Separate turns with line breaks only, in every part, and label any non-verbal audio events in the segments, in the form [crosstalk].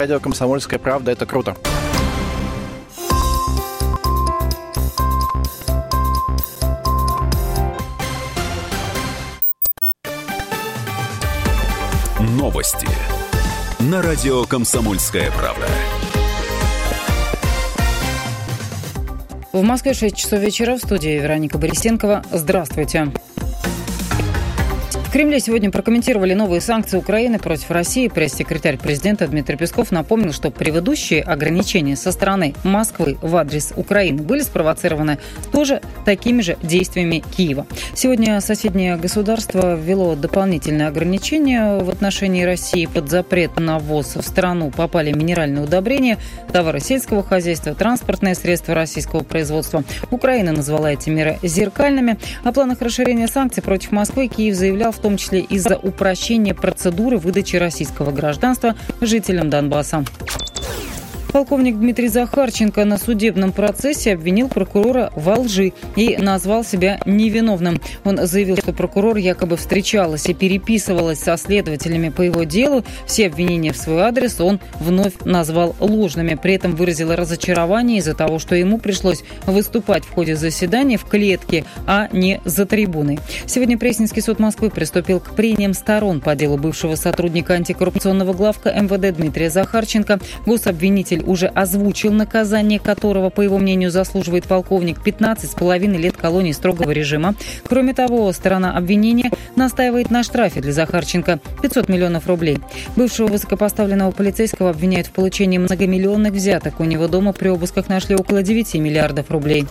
Радио «Комсомольская правда» — это круто.
Новости на радио «Комсомольская правда».
В Москве 6 часов вечера в студии Вероника Борисенкова. Здравствуйте. В Кремле сегодня прокомментировали новые санкции Украины против России. Пресс-секретарь президента Дмитрий Песков напомнил, что предыдущие ограничения со стороны Москвы в адрес Украины были спровоцированы тоже такими же действиями Киева. Сегодня соседнее государство ввело дополнительные ограничения в отношении России. Под запрет на ввоз в страну попали минеральные удобрения, товары сельского хозяйства, транспортные средства российского производства. Украина назвала эти меры зеркальными. О планах расширения санкций против Москвы Киев заявлял в том числе из-за упрощения процедуры выдачи российского гражданства жителям Донбасса. Полковник Дмитрий Захарченко на судебном процессе обвинил прокурора во лжи и назвал себя невиновным. Он заявил, что прокурор якобы встречалась и переписывалась со следователями по его делу. Все обвинения в свой адрес он вновь назвал ложными. При этом выразил разочарование из-за того, что ему пришлось выступать в ходе заседания в клетке, а не за трибуной. Сегодня Пресненский суд Москвы приступил к прениям сторон по делу бывшего сотрудника антикоррупционного главка МВД Дмитрия Захарченко. Гособвинитель Следователь уже озвучил наказание, которого, по его мнению, заслуживает полковник 15,5 лет колонии строгого режима. Кроме того, сторона обвинения настаивает на штрафе для Захарченко 500 миллионов рублей. Бывшего высокопоставленного полицейского обвиняют в получении многомиллионных взяток. У него дома при обысках нашли около 9 миллиардов рублей.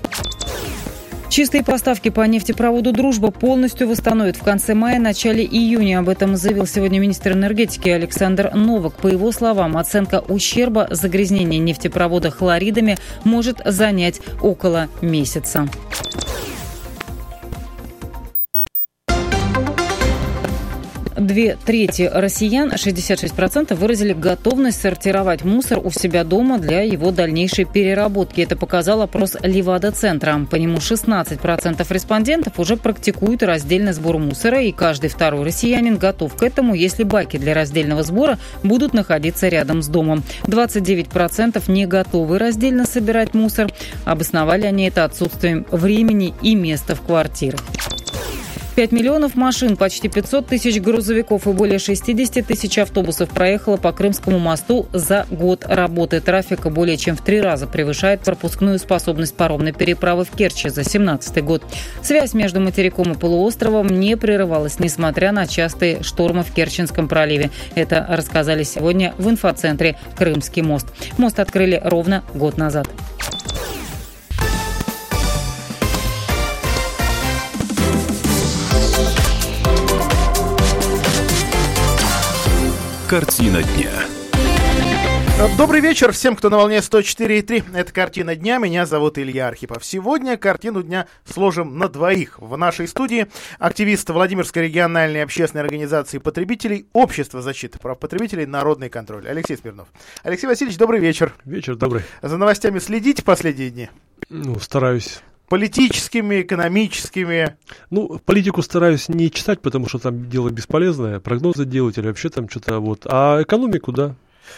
Чистые поставки по нефтепроводу «Дружба» полностью восстановят в конце мая, начале июня. Об этом заявил сегодня министр энергетики Александр Новак. По его словам, оценка ущерба загрязнения нефтепровода хлоридами может занять около месяца. Две трети россиян, 66%, выразили готовность сортировать мусор у себя дома для его дальнейшей переработки. Это показал опрос Левада-центра. По нему 16% респондентов уже практикуют раздельный сбор мусора, и каждый второй россиянин готов к этому, если баки для раздельного сбора будут находиться рядом с домом. 29% не готовы раздельно собирать мусор. Обосновали они это отсутствием времени и места в квартирах. 5 миллионов машин, почти 500 тысяч грузовиков и более 60 тысяч автобусов проехало по Крымскому мосту за год работы. Трафика более чем в три раза превышает пропускную способность паромной переправы в Керчи за 2017 год. Связь между материком и полуостровом не прерывалась, несмотря на частые штормы в Керченском проливе. Это рассказали сегодня в инфоцентре «Крымский мост». Мост открыли ровно год назад.
Картина дня.
Добрый вечер всем, кто на волне 104.3. Это «Картина дня». Меня зовут Илья Архипов. Сегодня картину дня сложим на двоих. В нашей студии активист Владимирской региональной общественной организации потребителей Общество защиты прав потребителей «Народный контроль» Алексей Смирнов. Алексей Васильевич, добрый вечер.
Вечер добрый.
За новостями следите последние дни?
Ну, стараюсь
политическими, экономическими?
Ну, политику стараюсь не читать, потому что там дело бесполезное, прогнозы делать или вообще там что-то вот. А экономику, да,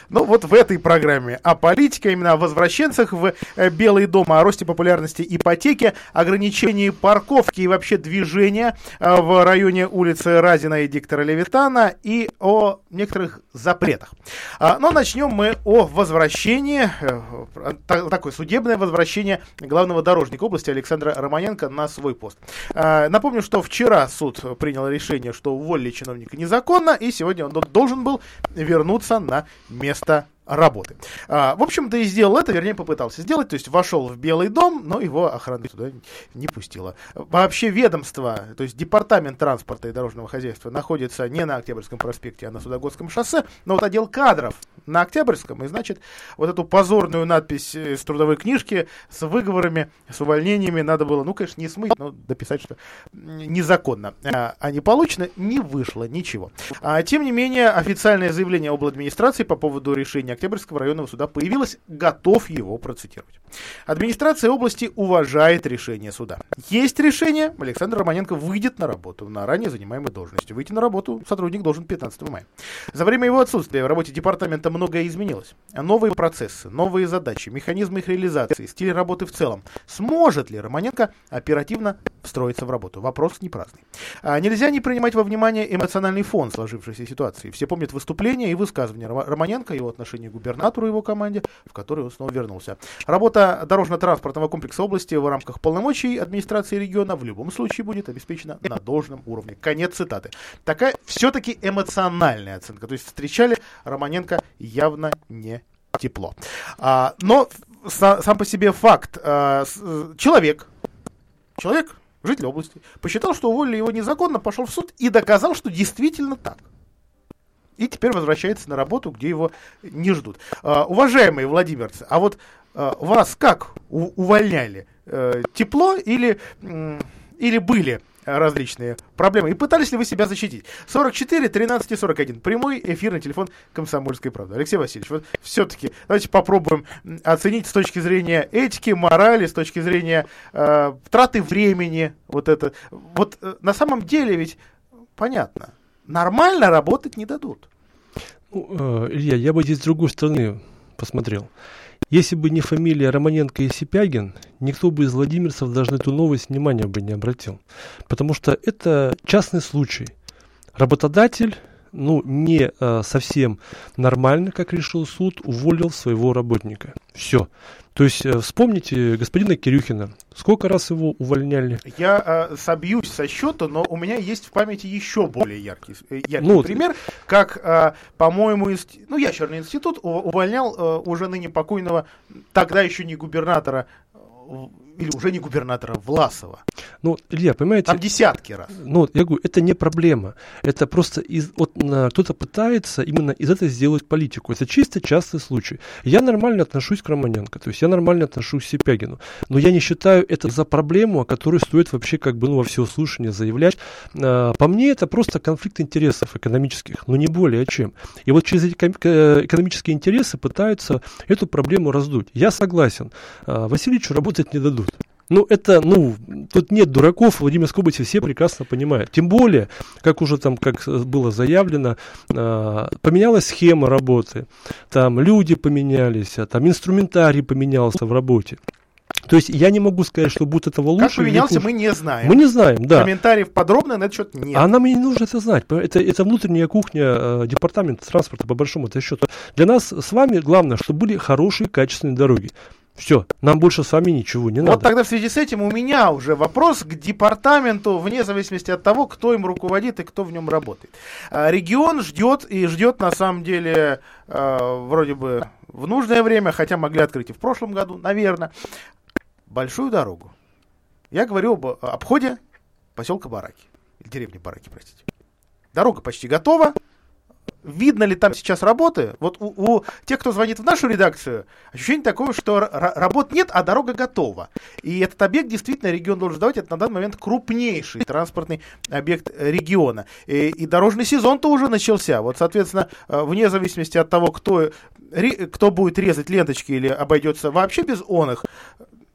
ну, вот в этой программе о политике, именно о возвращенцах в э, Белый дом, о росте популярности ипотеки, ограничении парковки и вообще движения э, в районе улицы Разина и диктора Левитана и о некоторых запретах. А, но начнем мы о возвращении, э, такое судебное возвращение главного дорожника области Александра Романенко на свой пост. А, напомню, что вчера суд принял решение, что уволили чиновника незаконно, и сегодня он должен был вернуться на место работы. А, в общем-то и сделал это, вернее попытался сделать, то есть вошел в Белый дом, но его охрана туда не пустила. Вообще ведомство, то есть департамент транспорта и дорожного хозяйства находится не на Октябрьском проспекте, а на Судогодском шоссе, но вот отдел кадров на Октябрьском, и значит вот эту позорную надпись с трудовой книжки с выговорами, с увольнениями надо было, ну конечно не смыть, но дописать, что незаконно, а, а не получено, не вышло ничего. А, тем не менее официальное заявление об администрации по поводу решения Октябрьского районного суда появилась, готов его процитировать. Администрация области уважает решение суда. Есть решение, Александр Романенко выйдет на работу на ранее занимаемой должности. Выйти на работу сотрудник должен 15 мая. За время его отсутствия в работе департамента многое изменилось. Новые процессы, новые задачи, механизмы их реализации, стиль работы в целом. Сможет ли Романенко оперативно встроиться в работу? Вопрос не праздный. А нельзя не принимать во внимание эмоциональный фон сложившейся ситуации. Все помнят выступления и высказывания Романенко, его отношение к губернатору и его команде, в которую он снова вернулся. Работа дорожно-транспортного комплекса области в рамках полномочий администрации региона в любом случае будет обеспечена на должном уровне. Конец цитаты. Такая все-таки эмоциональная оценка. То есть встречали Романенко явно не тепло. А, но са, сам по себе факт. А, человек, человек, житель области, посчитал, что уволили его незаконно, пошел в суд и доказал, что действительно так. И теперь возвращается на работу, где его не ждут. А, уважаемые владимирцы, а вот а, вас как увольняли? А, тепло или, или были различные проблемы. И пытались ли вы себя защитить? 44 13 41. Прямой эфирный телефон Комсомольской правды. Алексей Васильевич, вот все-таки давайте попробуем оценить с точки зрения этики, морали, с точки зрения э, траты времени. Вот это. Вот э, на самом деле ведь понятно. Нормально работать не дадут.
Ну, э, Илья, я бы здесь с другой стороны посмотрел. Если бы не фамилия Романенко и Сипягин, никто бы из владимирцев даже на эту новость внимания бы не обратил. Потому что это частный случай. Работодатель, ну, не э, совсем нормально, как решил суд, уволил своего работника. Все. То есть э, вспомните господина Кирюхина. Сколько раз его увольняли?
Я э, собьюсь со счета, но у меня есть в памяти еще более яркий, э, яркий ну, пример, как, э, по-моему, инст... ну, ящерный институт увольнял э, уже ныне покойного, тогда еще не губернатора или уже не губернатора Власова.
Ну, Илья, понимаете...
Там десятки раз.
Ну, я говорю, это не проблема. Это просто из, вот, кто-то пытается именно из этого сделать политику. Это чисто частный случай. Я нормально отношусь к Романенко, то есть я нормально отношусь к Сипягину. Но я не считаю это за проблему, о которой стоит вообще как бы ну, во всеуслышание заявлять. А, по мне это просто конфликт интересов экономических, но не более чем. И вот через эти экономические интересы пытаются эту проблему раздуть. Я согласен. Васильевичу работать не дадут. Ну, это, ну, тут нет дураков, Владимир Скобыти все прекрасно понимают. Тем более, как уже там, как было заявлено, э, поменялась схема работы, там люди поменялись, а там инструментарий поменялся в работе. То есть я не могу сказать, что будет этого лучше. Как
поменялся, мы не знаем.
Мы не знаем, да.
Комментариев подробно на этот счет нет.
А нам и не нужно это знать. Это, это внутренняя кухня э, департамента транспорта, по большому счету. Для нас с вами главное, чтобы были хорошие, качественные дороги. Все, нам больше с вами ничего не надо.
Вот тогда в связи с этим у меня уже вопрос к департаменту, вне зависимости от того, кто им руководит и кто в нем работает. А, регион ждет и ждет на самом деле а, вроде бы в нужное время, хотя могли открыть и в прошлом году, наверное, большую дорогу. Я говорю об обходе поселка Бараки, или деревни Бараки, простите. Дорога почти готова, видно ли там сейчас работы? Вот у, у тех, кто звонит в нашу редакцию, ощущение такое, что работ нет, а дорога готова. И этот объект действительно регион должен сдавать. Это на данный момент крупнейший транспортный объект региона. И, и дорожный сезон-то уже начался. Вот, соответственно, э, вне зависимости от того, кто, кто будет резать ленточки или обойдется вообще без он их,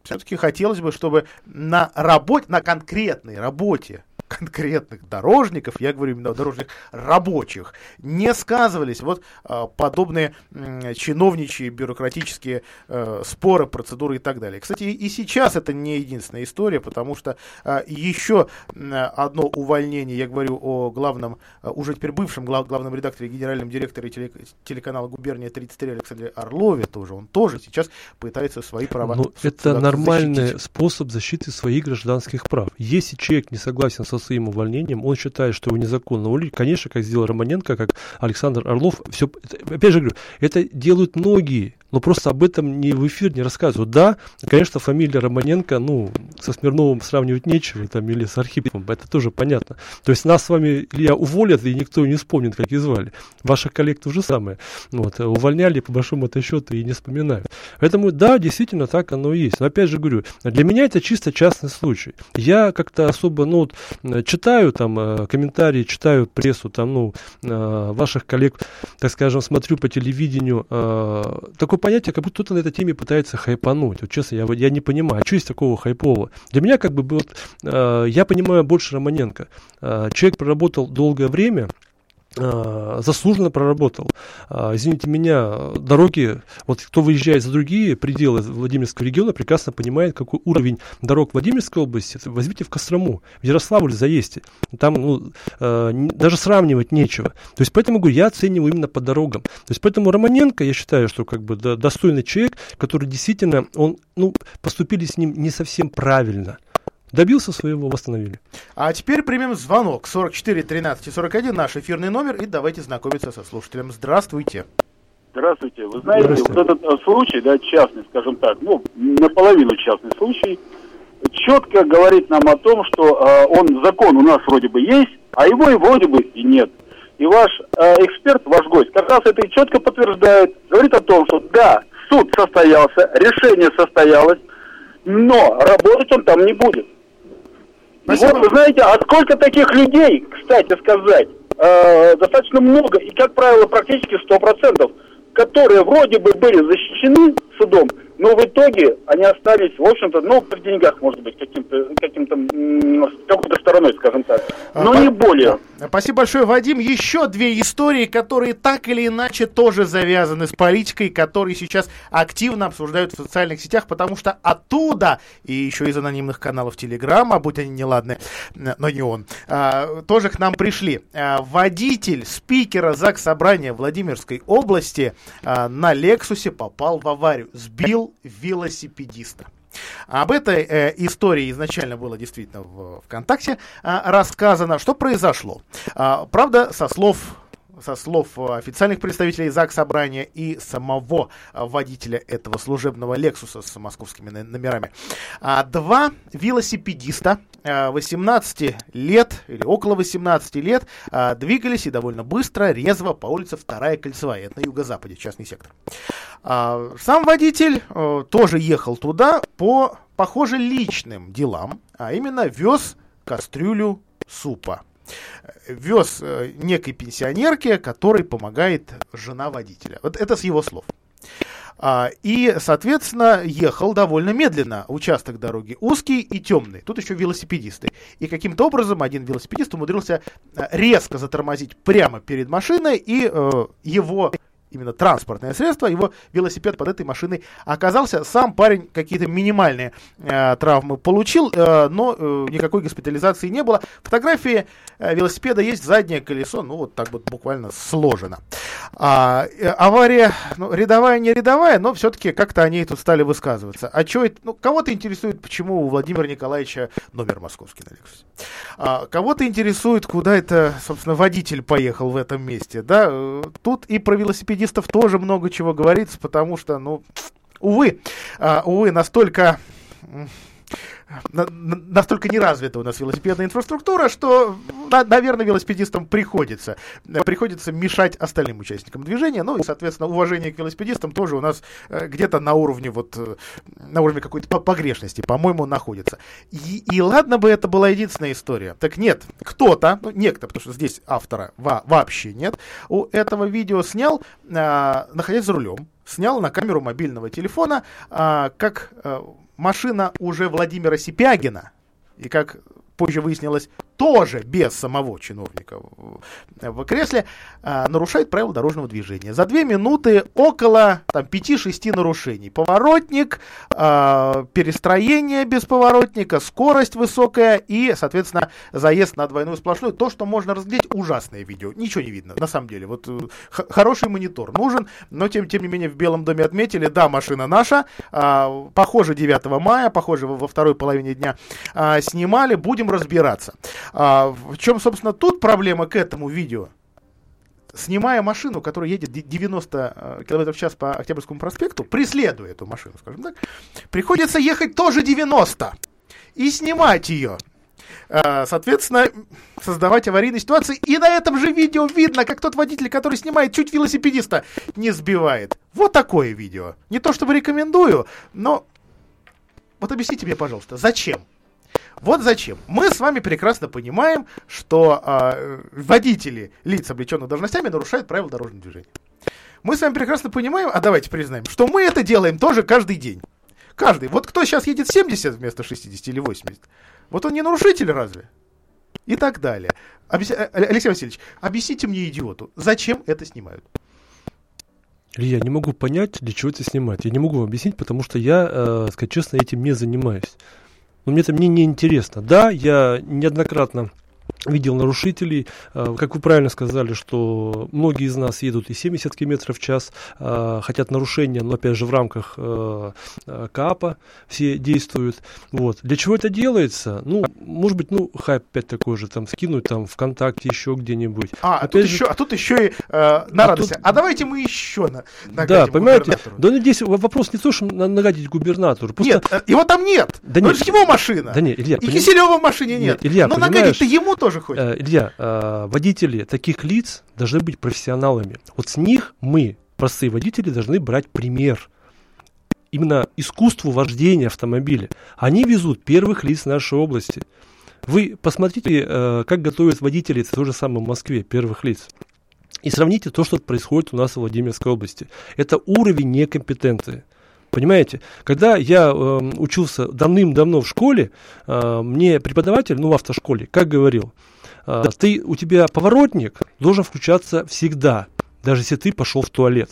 все-таки хотелось бы, чтобы на работе, на конкретной работе конкретных дорожников, я говорю именно о дорожных рабочих, не сказывались вот а, подобные м, чиновничьи, бюрократические э, споры, процедуры и так далее. Кстати, и сейчас это не единственная история, потому что э, еще одно увольнение, я говорю о главном, э, уже теперь бывшем глав, главном редакторе, генеральном директоре теле, телеканала «Губерния 33» Александре Орлове тоже, он тоже сейчас пытается свои права
Ну, это нормальный защитить. способ защиты своих гражданских прав. Если человек не согласен со своим увольнением, он считает, что его незаконно уволили. Конечно, как сделал Романенко, как Александр Орлов. Все, опять же говорю, это делают многие но просто об этом не в эфир не рассказывают. Да, конечно, фамилия Романенко, ну, со Смирновым сравнивать нечего, там, или с Архиповым, это тоже понятно. То есть нас с вами, Илья, уволят, и никто не вспомнит, как и звали. Ваших коллег то же самое. Вот, увольняли, по большому это счету, и не вспоминают. Поэтому, да, действительно, так оно и есть. Но опять же говорю, для меня это чисто частный случай. Я как-то особо, ну, вот, читаю там э, комментарии, читаю прессу, там, ну, э, ваших коллег, так скажем, смотрю по телевидению, э, такое понятие, как будто кто-то на этой теме пытается хайпануть. Вот честно, я, я не понимаю, а что есть такого хайпового? Для меня как бы вот, я понимаю больше Романенко. Человек проработал долгое время, заслуженно проработал. А, извините меня, дороги, вот кто выезжает за другие пределы Владимирского региона, прекрасно понимает, какой уровень дорог Владимирской области. Возьмите в Кострому, в Ярославль заезде. Там ну, а, даже сравнивать нечего. То есть поэтому говорю, я оцениваю именно по дорогам. То есть поэтому Романенко, я считаю, что как бы достойный человек, который действительно, он, ну, поступили с ним не совсем правильно добился своего, восстановили.
А теперь примем звонок 44 13 41, наш эфирный номер, и давайте знакомиться со слушателем. Здравствуйте.
Здравствуйте. Вы знаете, вот этот э, случай, да, частный, скажем так, ну, наполовину частный случай, четко говорит нам о том, что э, он, закон у нас вроде бы есть, а его и вроде бы и нет. И ваш э, эксперт, ваш гость, как раз это и четко подтверждает, говорит о том, что да, суд состоялся, решение состоялось, но работать он там не будет. Спасибо. Вот, вы знаете, а сколько таких людей, кстати сказать, э, достаточно много, и, как правило, практически 100%, которые вроде бы были защищены судом, но в итоге они остались, в общем-то, ну, при деньгах, может быть, каким-то, каким-то, какой-то стороной, скажем так. Но а, не более.
Спасибо большое, Вадим. Еще две истории, которые так или иначе тоже завязаны с политикой, которые сейчас активно обсуждают в социальных сетях, потому что оттуда, и еще из анонимных каналов Телеграма, будь они неладны, но не он, а, тоже к нам пришли. А, водитель спикера ЗАГС Собрания Владимирской области а, на Лексусе попал в аварию, сбил велосипедиста. Об этой э, истории изначально было действительно в ВКонтакте э, рассказано, что произошло. Э, правда, со слов со слов официальных представителей ЗАГС Собрания и самого водителя этого служебного Лексуса с московскими номерами. А, два велосипедиста 18 лет или около 18 лет двигались и довольно быстро, резво по улице Вторая Кольцевая, это на юго-западе, частный сектор. А, сам водитель э, тоже ехал туда по, похоже, личным делам, а именно вез кастрюлю супа. Вез э, некой пенсионерке, которой помогает жена водителя. Вот это с его слов. А, и, соответственно, ехал довольно медленно. Участок дороги узкий и темный. Тут еще велосипедисты. И каким-то образом один велосипедист умудрился э, резко затормозить прямо перед машиной, и э, его именно транспортное средство, его велосипед под этой машиной оказался. Сам парень какие-то минимальные э, травмы получил, э, но э, никакой госпитализации не было. Фотографии э, велосипеда есть, заднее колесо, ну вот так вот буквально сложено. А, э, авария, ну, рядовая, не рядовая, но все-таки как-то они тут стали высказываться. А что это, ну, кого-то интересует, почему у Владимира Николаевича номер московский на Лексусе. А, кого-то интересует, куда это, собственно, водитель поехал в этом месте, да. Э, тут и про велосипедиста велосипедистов тоже много чего говорится, потому что, ну, увы, а, увы, настолько настолько не развита у нас велосипедная инфраструктура, что, наверное, велосипедистам приходится, приходится мешать остальным участникам движения. Ну и, соответственно, уважение к велосипедистам тоже у нас э, где-то на уровне вот э, на уровне какой-то погрешности, по-моему, находится. И, и ладно бы это была единственная история. Так нет, кто-то, ну, некто, потому что здесь автора во вообще нет, у этого видео снял, находясь за рулем, снял на камеру мобильного телефона, как машина уже Владимира Сипягина, и как позже выяснилось, тоже без самого чиновника в кресле, а, нарушает правила дорожного движения. За две минуты около там, 5-6 нарушений. Поворотник, а, перестроение без поворотника, скорость высокая и, соответственно, заезд на двойную сплошную. То, что можно разглядеть, ужасное видео. Ничего не видно, на самом деле. Вот э, хороший монитор нужен, но тем, тем не менее в Белом доме отметили, да, машина наша, а, похоже 9 мая, похоже во второй половине дня снимали, будем разбираться. А, в чем, собственно, тут проблема к этому видео? снимая машину, которая едет 90 км в час по Октябрьскому проспекту, преследуя эту машину, скажем так, приходится ехать тоже 90 и снимать ее. А, соответственно, создавать аварийные ситуации. И на этом же видео видно, как тот водитель, который снимает, чуть велосипедиста не сбивает. Вот такое видео. Не то чтобы рекомендую, но вот объясните мне, пожалуйста, зачем? Вот зачем. Мы с вами прекрасно понимаем, что э, водители лиц, облеченных должностями, нарушают правила дорожного движения. Мы с вами прекрасно понимаем, а давайте признаем, что мы это делаем тоже каждый день. Каждый. Вот кто сейчас едет 70 вместо 60 или 80, вот он не нарушитель разве? И так далее. Объясни... Э, Алексей Васильевич, объясните мне, идиоту, зачем это снимают?
Я не могу понять, для чего это снимать. Я не могу вам объяснить, потому что я, э, сказать честно, этим не занимаюсь. Но мне это мне не интересно. Да, я неоднократно видел нарушителей. Э, как вы правильно сказали, что многие из нас едут и 70 км в час, э, хотят нарушения, но опять же в рамках э, КАПа все действуют. Вот. Для чего это делается? Ну, может быть, ну, хайп опять такой же, там, скинуть там ВКонтакте еще где-нибудь.
А, а, тут, же... еще, а тут еще и э, на а радость. Тут... А давайте мы еще на,
Да, понимаете? Да, здесь вопрос не то, что нагадить губернатору.
Просто... Нет, его там нет. Да нет. Это его машина.
Да нет, Илья.
И поним... Киселева в машине нет. нет Илья, но нагадить-то ему тоже хочет.
Э, Илья, э, водители таких лиц должны быть профессионалами. Вот с них мы, простые водители, должны брать пример. Именно искусству вождения автомобиля. Они везут первых лиц нашей области. Вы посмотрите, э, как готовят водители, это то же самое в Москве, первых лиц. И сравните то, что происходит у нас в Владимирской области. Это уровень некомпетенции. Понимаете, когда я э, учился давным-давно в школе, э, мне преподаватель, ну в автошколе, как говорил, э, ты, у тебя поворотник должен включаться всегда, даже если ты пошел в туалет.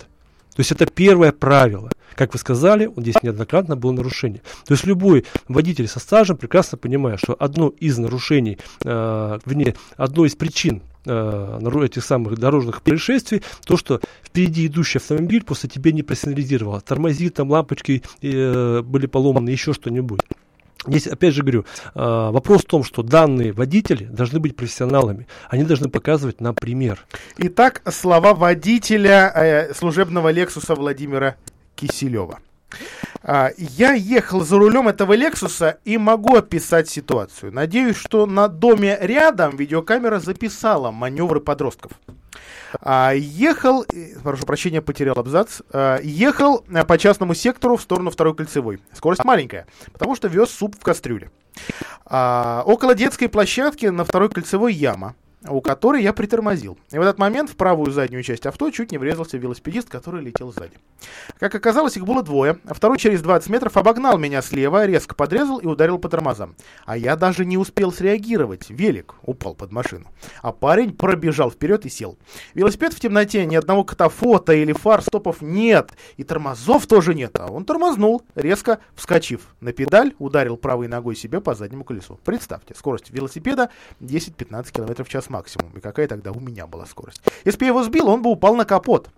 То есть это первое правило. Как вы сказали, здесь неоднократно было нарушение. То есть любой водитель со стажем прекрасно понимает, что одно из нарушений, э, вернее, одно из причин э, этих самых дорожных происшествий, то, что впереди идущий автомобиль после тебя не просигнализировал, тормозит, там лампочки э, были поломаны, еще что-нибудь. Здесь, опять же говорю, э, вопрос в том, что данные водители должны быть профессионалами. Они должны показывать нам пример.
Итак, слова водителя э, служебного Лексуса Владимира Киселева. А, я ехал за рулем этого Лексуса и могу описать ситуацию. Надеюсь, что на доме рядом видеокамера записала маневры подростков. А, ехал, э, прошу прощения, потерял абзац, а, ехал э, по частному сектору в сторону второй кольцевой. Скорость маленькая, потому что вез суп в кастрюле. Около детской площадки на второй кольцевой яма у которой я притормозил. И в этот момент в правую заднюю часть авто чуть не врезался велосипедист, который летел сзади. Как оказалось, их было двое, второй через 20 метров обогнал меня слева, резко подрезал и ударил по тормозам. А я даже не успел среагировать, велик упал под машину. А парень пробежал вперед и сел. Велосипед в темноте, ни одного катафота или фар стопов нет, и тормозов тоже нет, а он тормознул, резко вскочив на педаль, ударил правой ногой себе по заднему колесу. Представьте, скорость велосипеда 10-15 км в час максимум. И какая тогда у меня была скорость. Если бы я его сбил, он бы упал на капот.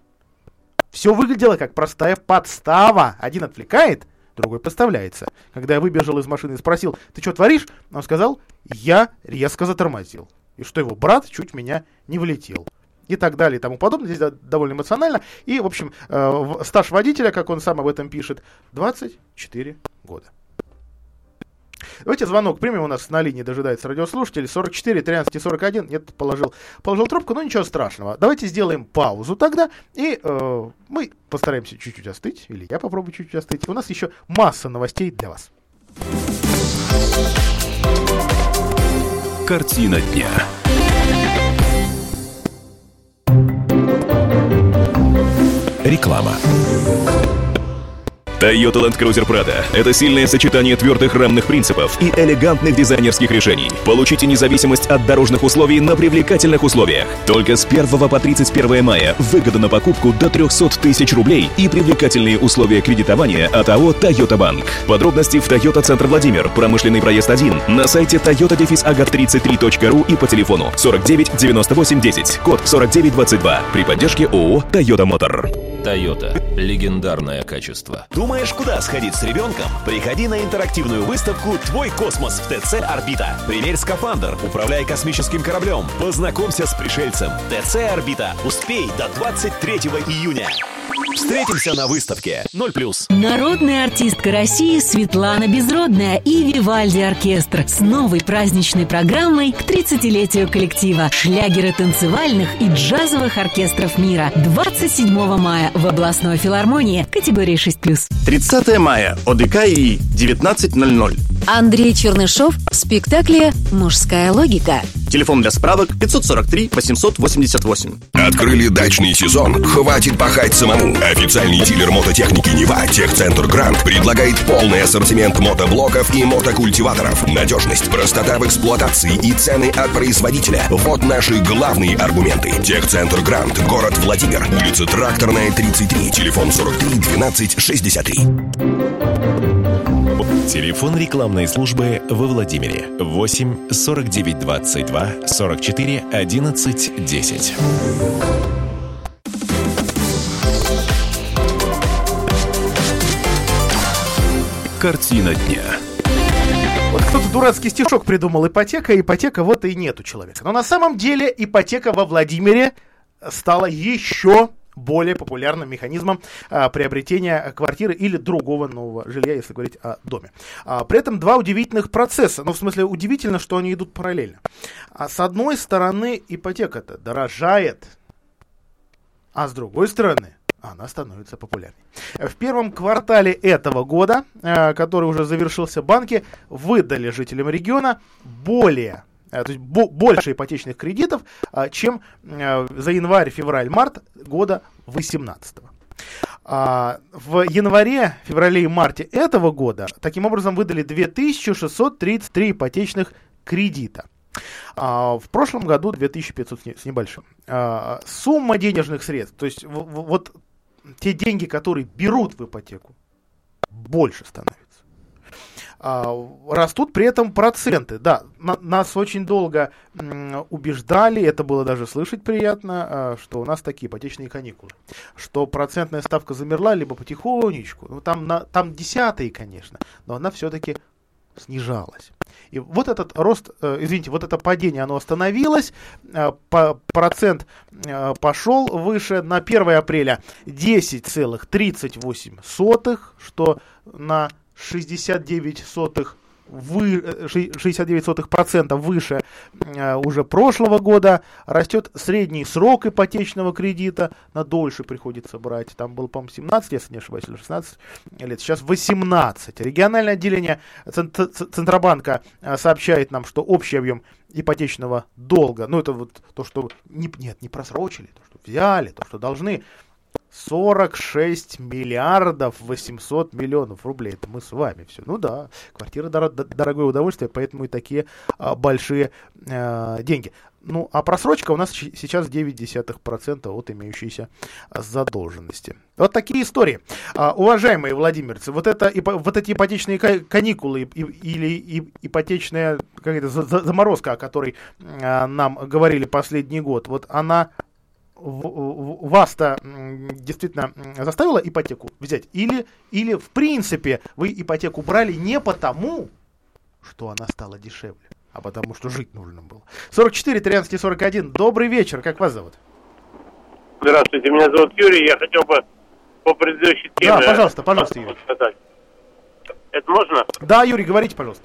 Все выглядело как простая подстава. Один отвлекает, другой подставляется. Когда я выбежал из машины и спросил, ты что творишь? Он сказал, я резко затормозил. И что его брат чуть меня не влетел. И так далее и тому подобное. Здесь довольно эмоционально. И, в общем, э, стаж водителя, как он сам об этом пишет, 24 года. Давайте звонок примем. У нас на линии дожидается радиослушатель. 44 13 41. Нет, положил, положил трубку, но ничего страшного. Давайте сделаем паузу тогда. И э, мы постараемся чуть-чуть остыть. Или я попробую чуть-чуть остыть. У нас еще масса новостей для вас.
Картина дня. Реклама. Toyota Land Cruiser Prado – это сильное сочетание твердых рамных принципов и элегантных дизайнерских решений. Получите независимость от дорожных условий на привлекательных условиях. Только с 1 по 31 мая выгода на покупку до 300 тысяч рублей и привлекательные условия кредитования от АО Toyota Bank. Подробности в Toyota Центр Владимир, промышленный проезд 1, на сайте toyota-agat33.ru и по телефону 49 98 10, код 4922 при поддержке ООО Toyota Motor. Toyota. Легендарное качество.
Думаешь, куда сходить с ребенком? Приходи на интерактивную выставку «Твой космос» в ТЦ «Орбита». Примерь скафандр, управляй космическим кораблем, познакомься с пришельцем. ТЦ «Орбита». Успей до 23 июня. Встретимся на выставке 0+.
Народная артистка России Светлана Безродная и Вивальди Оркестр с новой праздничной программой к 30-летию коллектива шлягеры танцевальных и джазовых оркестров мира 27 мая в областной филармонии категории 6+.
30 мая ОДК и 19.00.
Андрей Чернышов в спектакле «Мужская логика».
Телефон для справок 543 888.
Открыли дачный сезон? Хватит пахать самому. Официальный дилер мототехники «Нева» Техцентр Грант предлагает полный ассортимент мотоблоков и мотокультиваторов. Надежность, простота в эксплуатации и цены от производителя. Вот наши главные аргументы. Техцентр Грант, город Владимир, улица Тракторная, 33, телефон 43 12 63.
Телефон рекламной службы во Владимире 8 49 22 44 11 10.
Картина дня.
Вот кто-то дурацкий стишок придумал ипотека, ипотека вот и нет у человека. Но на самом деле ипотека во Владимире стала еще более популярным механизмом а, приобретения квартиры или другого нового жилья, если говорить о доме. А, при этом два удивительных процесса. Ну, в смысле, удивительно, что они идут параллельно. А с одной стороны, ипотека-то дорожает, а с другой стороны, она становится популярной. В первом квартале этого года, который уже завершился, банки выдали жителям региона более то есть больше ипотечных кредитов, а, чем э, за январь, февраль, март года 2018. А, в январе, феврале и марте этого года таким образом выдали 2633 ипотечных кредита. А, в прошлом году 2500 с небольшим. Сумма денежных средств, то есть вот те деньги, которые берут в ипотеку, больше становится а, растут при этом проценты. Да, на, нас очень долго убеждали, это было даже слышать приятно, а, что у нас такие ипотечные каникулы. Что процентная ставка замерла, либо потихонечку, ну там, на, там десятые, конечно, но она все-таки снижалась. И вот этот рост, э, извините, вот это падение, оно остановилось, по, процент э, пошел выше на 1 апреля 10,38, что на 69 сотых вы, 69% выше э, уже прошлого года. Растет средний срок ипотечного кредита, на дольше приходится брать. Там было, по-моему, 17, если не ошибаюсь, или 16 лет. Сейчас 18. Региональное отделение Центробанка э, сообщает нам, что общий объем ипотечного долга, ну это вот то, что не, нет, не просрочили, то, что взяли, то, что должны, 46 миллиардов 800 миллионов рублей. Это мы с вами все. Ну да, квартира дор- дорогое удовольствие, поэтому и такие а, большие а, деньги. Ну, а просрочка у нас сейчас 0,9% от имеющейся задолженности. Вот такие истории. А, уважаемые владимирцы, вот, это, вот эти ипотечные каникулы или ипотечная какая-то заморозка, о которой а, нам говорили последний год, вот она вас-то действительно заставила ипотеку взять? Или, или в принципе вы ипотеку брали не потому, что она стала дешевле, а потому что жить нужно было? 44 13 и 41. Добрый вечер, как вас зовут?
Здравствуйте, меня зовут Юрий. Я хотел бы по предыдущей теме...
Да, пожалуйста, пожалуйста, Юрий.
Сказать. Это можно?
Да, Юрий, говорите, пожалуйста.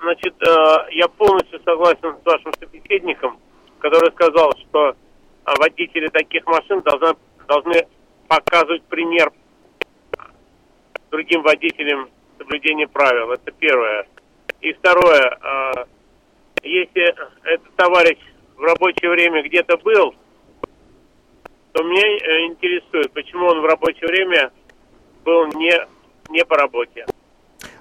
Значит, э, я полностью согласен с вашим собеседником, который сказал, что водители таких машин должны, должны показывать пример другим водителям соблюдения правил. Это первое. И второе, а, если этот товарищ в рабочее время где-то был, то меня э, интересует, почему он в рабочее время был не, не по работе.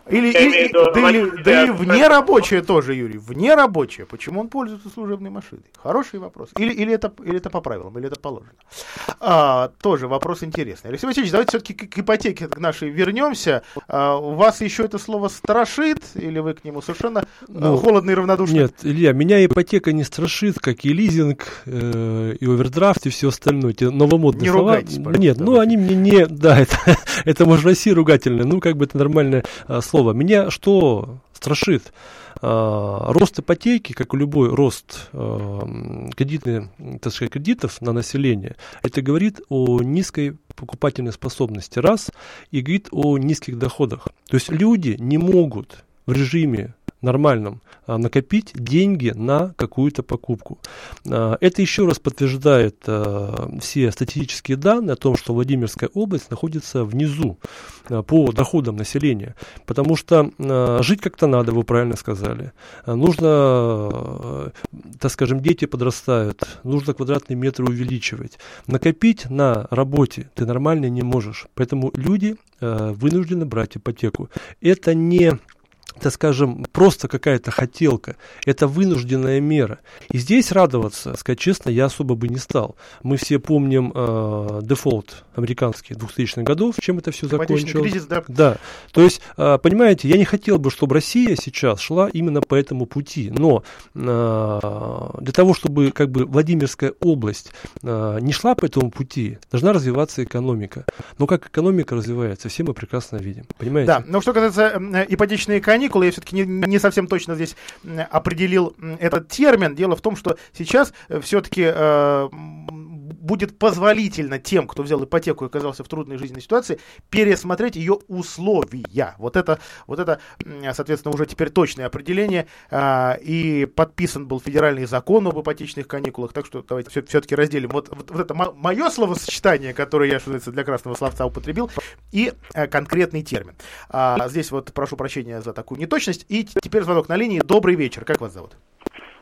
Или, и- да, или, да и вне рабочее тоже, Юрий. Вне рабочее. Почему он пользуется служебной машиной? Хороший вопрос. Или, или, это, или это по правилам, или это положено. А, тоже вопрос интересный. Алексей Васильевич, давайте все-таки к, к ипотеке к нашей вернемся. А, у вас еще это слово страшит, или вы к нему совершенно э,
Ну,
холодно и равнодушно?
Нет, Илья, меня ипотека не страшит, как и лизинг, э, и овердрафт, и все остальное. Эти новомодные
Не
слова.
ругайтесь,
Нет, ну они мне не... [laughs] Да, это, это может в России ругательное, ну как бы это нормальное а, слово. Меня что страшит? А, рост ипотеки, как и любой рост а, кредитных, так сказать, кредитов на население, это говорит о низкой покупательной способности, раз, и говорит о низких доходах. То есть люди не могут в режиме нормальном а, накопить деньги на какую-то покупку. А, Это еще раз подтверждает а, все статистические данные о том, что Владимирская область находится внизу по доходам населения. Потому что жить как-то надо, вы правильно сказали. Нужно, так скажем, дети подрастают, нужно квадратные метры увеличивать. Накопить на работе ты нормально не можешь. Поэтому люди вынуждены брать ипотеку. Это не так скажем, просто какая-то хотелка. Это вынужденная мера. И здесь радоваться, сказать честно, я особо бы не стал. Мы все помним э, дефолт американских 2000-х годов, чем это все закончилось.
кризис, да.
Да. То есть, э, понимаете, я не хотел бы, чтобы Россия сейчас шла именно по этому пути. Но э, для того, чтобы как бы Владимирская область э, не шла по этому пути, должна развиваться экономика. Но как экономика развивается, все мы прекрасно видим. Понимаете?
Да, но что касается э, ипотечные каникулы, я все-таки не, не совсем точно здесь определил этот термин. Дело в том, что сейчас все-таки будет позволительно тем, кто взял ипотеку и оказался в трудной жизненной ситуации, пересмотреть ее условия. Вот это, вот это, соответственно, уже теперь точное определение. а, И подписан был федеральный закон об ипотечных каникулах. Так что давайте все-таки разделим. Вот, вот, вот это мое словосочетание, которое я, что называется, для красного словца употребил, и э, конкретный термин. А, здесь вот прошу прощения за такую неточность. И теперь звонок на линии. Добрый вечер. Как вас зовут?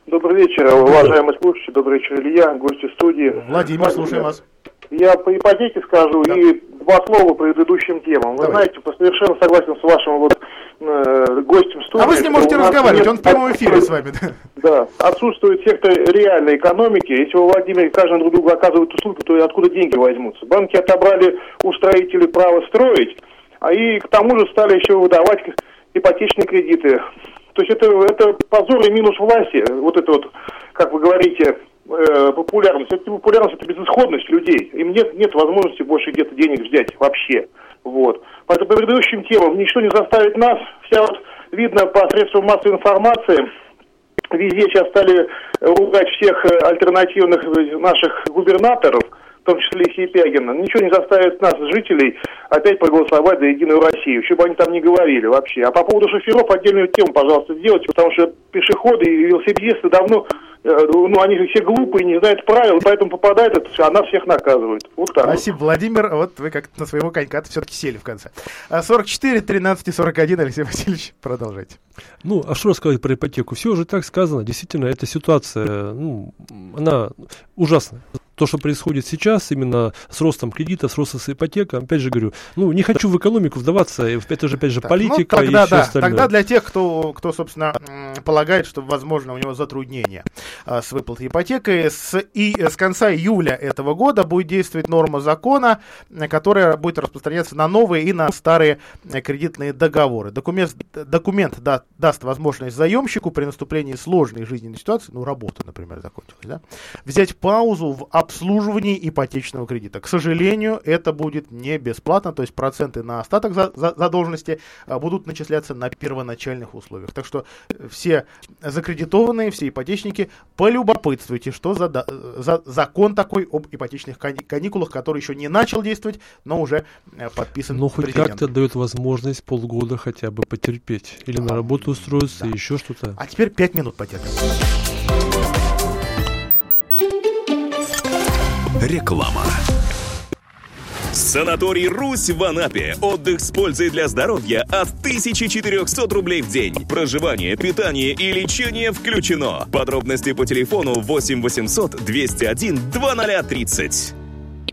Добрый вечер, уважаемые слушатели, добрый вечер, Илья, гости студии.
Владимир, слушаем вас.
Я по ипотеке скажу и два слова по предыдущим темам. Вы знаете, по- совершенно согласен с вашим вот э, гостем студии.
А вы с ним можете разговаривать,
нет-
он в прямом эфире с вами. да.
Да, отсутствует сектор реальной экономики. Если во Владимире каждый друг другу оказывает услуги, то откуда деньги возьмутся? Банки отобрали у строителей право строить, а и к тому же стали еще выдавать ипотечные кредиты. То есть это, это позор и минус власти. Вот это вот, как вы говорите, э, популярность. Это популярность, это безысходность людей. Им нет, нет возможности больше где-то денег взять вообще. Вот. Поэтому по предыдущим темам ничто не заставит нас. Вся вот видно по средствам массовой информации, везде сейчас стали ругать всех альтернативных э, наших губернаторов, том числе и Сипягина. Ничего не заставит нас, жителей, опять проголосовать за Единую Россию, что бы они там ни говорили вообще. А по поводу шоферов отдельную тему, пожалуйста, сделайте, потому что пешеходы и велосипедисты давно, э, ну, они все глупые, не знают правил, поэтому попадает это все, а нас всех наказывают. Вот так. вот.
Спасибо, Владимир. Вот вы как-то на своего конька все-таки сели в конце. А, 44, 13 и 41, Алексей Васильевич, [laughs] продолжайте.
Ну, а что рассказать про ипотеку? Все уже так сказано. Действительно, эта ситуация, ну, она ужасная. То, что происходит сейчас, именно с ростом кредитов, с ростом с ипотекой, опять же говорю, ну, не хочу в экономику вдаваться, и это же, опять же,
Так,
политика
ну, тогда,
и все
да,
остальное.
Тогда для тех, кто, кто собственно, полагает, что, возможно, у него затруднения а, с выплатой ипотеки, с, и э, с конца июля этого года будет действовать норма закона, э, которая будет распространяться на новые и на старые э, кредитные договоры. Документ, документ да- даст возможность заемщику при наступлении сложной жизненной ситуации, ну, работа, например, закончилась, да, взять паузу в обслуживании ипотечного кредита. К сожалению, это будет не бесплатно, то есть проценты на остаток за- за- задолженности а, будут начисляться на первоначальных условиях. Так что э, все закредитованные, все ипотечники, полюбопытствуйте, что за, да- за закон такой об ипотечных кани- каникулах, который еще не начал действовать, но уже э, подписан
Ну, хоть как-то дает возможность полгода хотя бы потерпеть. Или на работу устроиться, еще что-то.
А теперь пять минут потерпим.
Реклама. Санаторий «Русь» в Анапе. Отдых с пользой для здоровья от 1400 рублей в день. Проживание, питание и лечение включено. Подробности по телефону 8 800 201 2030.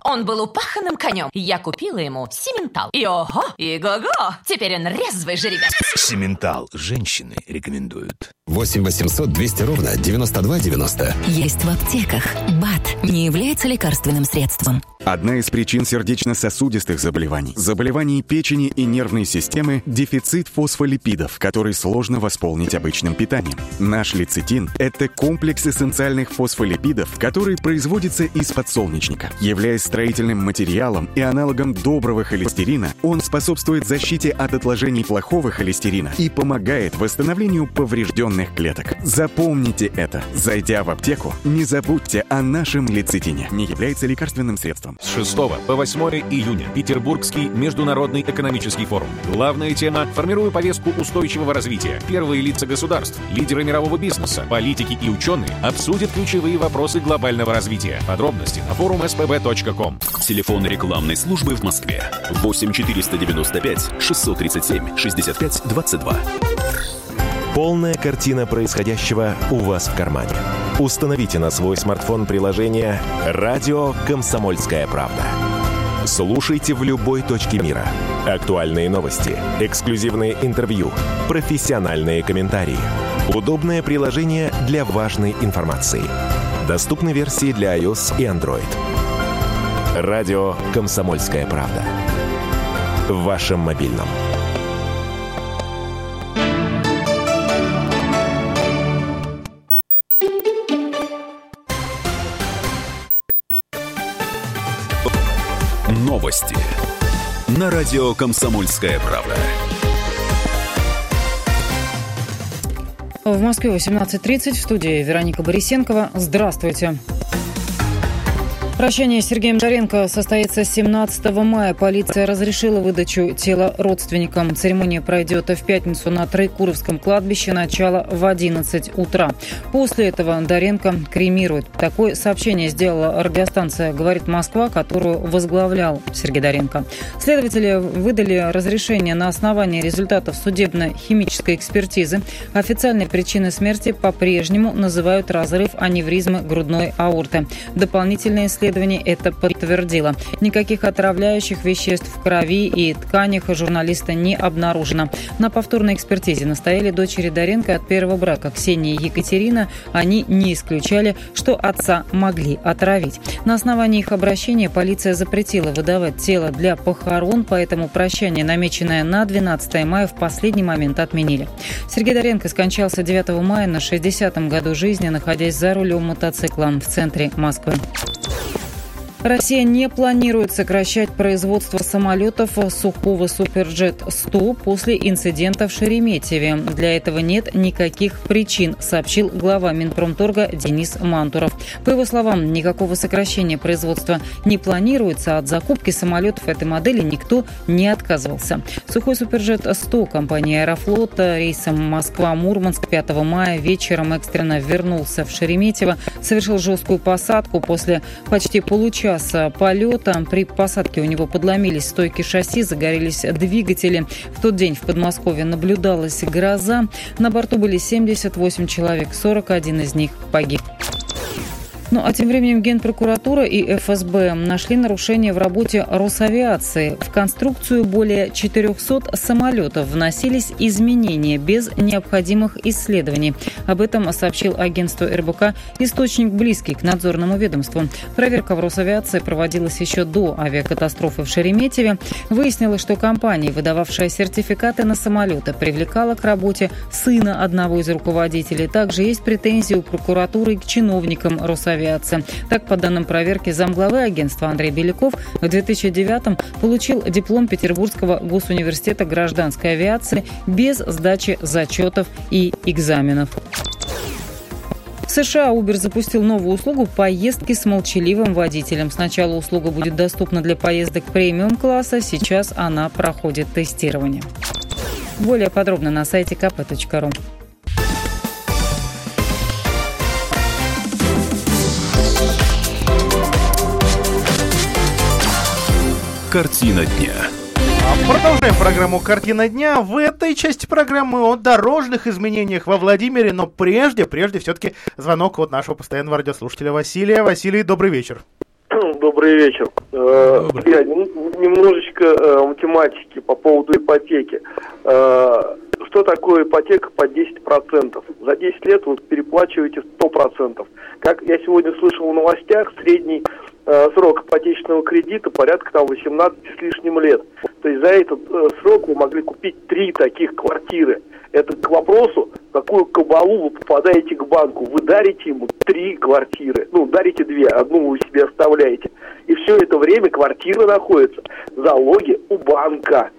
Он был упаханным конем. Я купила ему Симентал. И ого, и го-го, теперь он резвый жеребец.
Симентал. Женщины рекомендуют.
8 800 200 ровно 9290.
Есть в аптеках. БАТ не является лекарственным средством.
Одна из причин сердечно-сосудистых заболеваний, заболеваний печени и нервной системы – дефицит фосфолипидов, который сложно восполнить обычным питанием. Наш лецитин – это комплекс эссенциальных фосфолипидов, который производится из подсолнечника. Являясь строительным материалом и аналогом доброго холестерина, он способствует защите от отложений плохого холестерина и помогает восстановлению поврежденных клеток. Запомните это. Зайдя в аптеку, не забудьте о нашем лецитине. Не является лекарственным средством.
С 6 по 8 июня Петербургский международный экономический форум. Главная тема – формирую повестку устойчивого развития. Первые лица государств, лидеры мирового бизнеса, политики и ученые обсудят ключевые вопросы глобального развития. Подробности на форум spb.com.
Телефон рекламной службы в Москве 8 495 637 65 22.
Полная картина происходящего у вас в кармане. Установите на свой смартфон приложение «Радио Комсомольская правда». Слушайте в любой точке мира. Актуальные новости, эксклюзивные интервью, профессиональные комментарии. Удобное приложение для важной информации. Доступны версии для iOS и Android. Радио «Комсомольская правда». В вашем мобильном.
Новости. На радио «Комсомольская правда».
В Москве 18.30 в студии Вероника Борисенкова. Здравствуйте. Прощание с Сергеем Жаренко состоится 17 мая. Полиция разрешила выдачу тела родственникам. Церемония пройдет в пятницу на Троекуровском кладбище. Начало в 11 утра. После этого Даренко кремирует. Такое сообщение сделала радиостанция «Говорит Москва», которую возглавлял Сергей Даренко. Следователи выдали разрешение на основании результатов судебно-химической экспертизы. Официальной причиной смерти по-прежнему называют разрыв аневризмы грудной аорты. Дополнительные исследования это подтвердило. Никаких отравляющих веществ в крови и тканях журналиста не обнаружено. На повторной экспертизе настояли дочери Доренко от первого брака Ксения и Екатерина. Они не исключали, что отца могли отравить. На основании их обращения полиция запретила выдавать тело для похорон, поэтому прощание, намеченное на 12 мая, в последний момент отменили. Сергей Доренко скончался 9 мая на 60-м году жизни, находясь за рулем мотоцикла в центре Москвы. Россия не планирует сокращать производство самолетов сухого Суперджет-100 после инцидента в Шереметьеве. Для этого нет никаких причин, сообщил глава Минпромторга Денис Мантуров. По его словам, никакого сокращения производства не планируется, от закупки самолетов этой модели никто не отказывался. Сухой Суперджет-100 компании «Аэрофлот» рейсом Москва-Мурманск 5 мая вечером экстренно вернулся в Шереметьево, совершил жесткую посадку после почти получаса часа полета. При посадке у него подломились стойки шасси, загорелись двигатели. В тот день в Подмосковье наблюдалась гроза. На борту были 78 человек, 41 из них погиб. Ну а тем временем Генпрокуратура и ФСБ нашли нарушения в работе Росавиации. В конструкцию более 400 самолетов вносились изменения без необходимых исследований. Об этом сообщил агентству РБК источник близкий к надзорному ведомству. Проверка в Росавиации проводилась еще до авиакатастрофы в Шереметьеве. Выяснилось, что компания, выдававшая сертификаты на самолеты, привлекала к работе сына одного из руководителей. Также есть претензии у прокуратуры к чиновникам Росавиации авиации. Так, по данным проверки, замглавы агентства Андрей Беляков в 2009-м получил диплом Петербургского госуниверситета гражданской авиации без сдачи зачетов и экзаменов. В США Uber запустил новую услугу поездки с молчаливым водителем. Сначала услуга будет доступна для поездок премиум-класса, сейчас она проходит тестирование. Более подробно на сайте kp.ru.
Картина дня.
Продолжаем программу «Картина дня». В этой части программы о дорожных изменениях во Владимире, но прежде, прежде все-таки звонок от нашего постоянного радиослушателя Василия. Василий, добрый вечер. [clears throat]
Добрый вечер. Добрый. Я, немножечко э, математики по поводу ипотеки. Э, что такое ипотека по 10%? За 10 лет вы переплачиваете 100%. Как я сегодня слышал в новостях, средний э, срок ипотечного кредита порядка там 18 с лишним лет. То есть за этот э, срок вы могли купить три таких квартиры. Это к вопросу, в какую кабалу вы попадаете к банку. Вы дарите ему три квартиры. Ну, дарите две, одну вы себе оставляете. И все это время квартира находится, залоги у банка.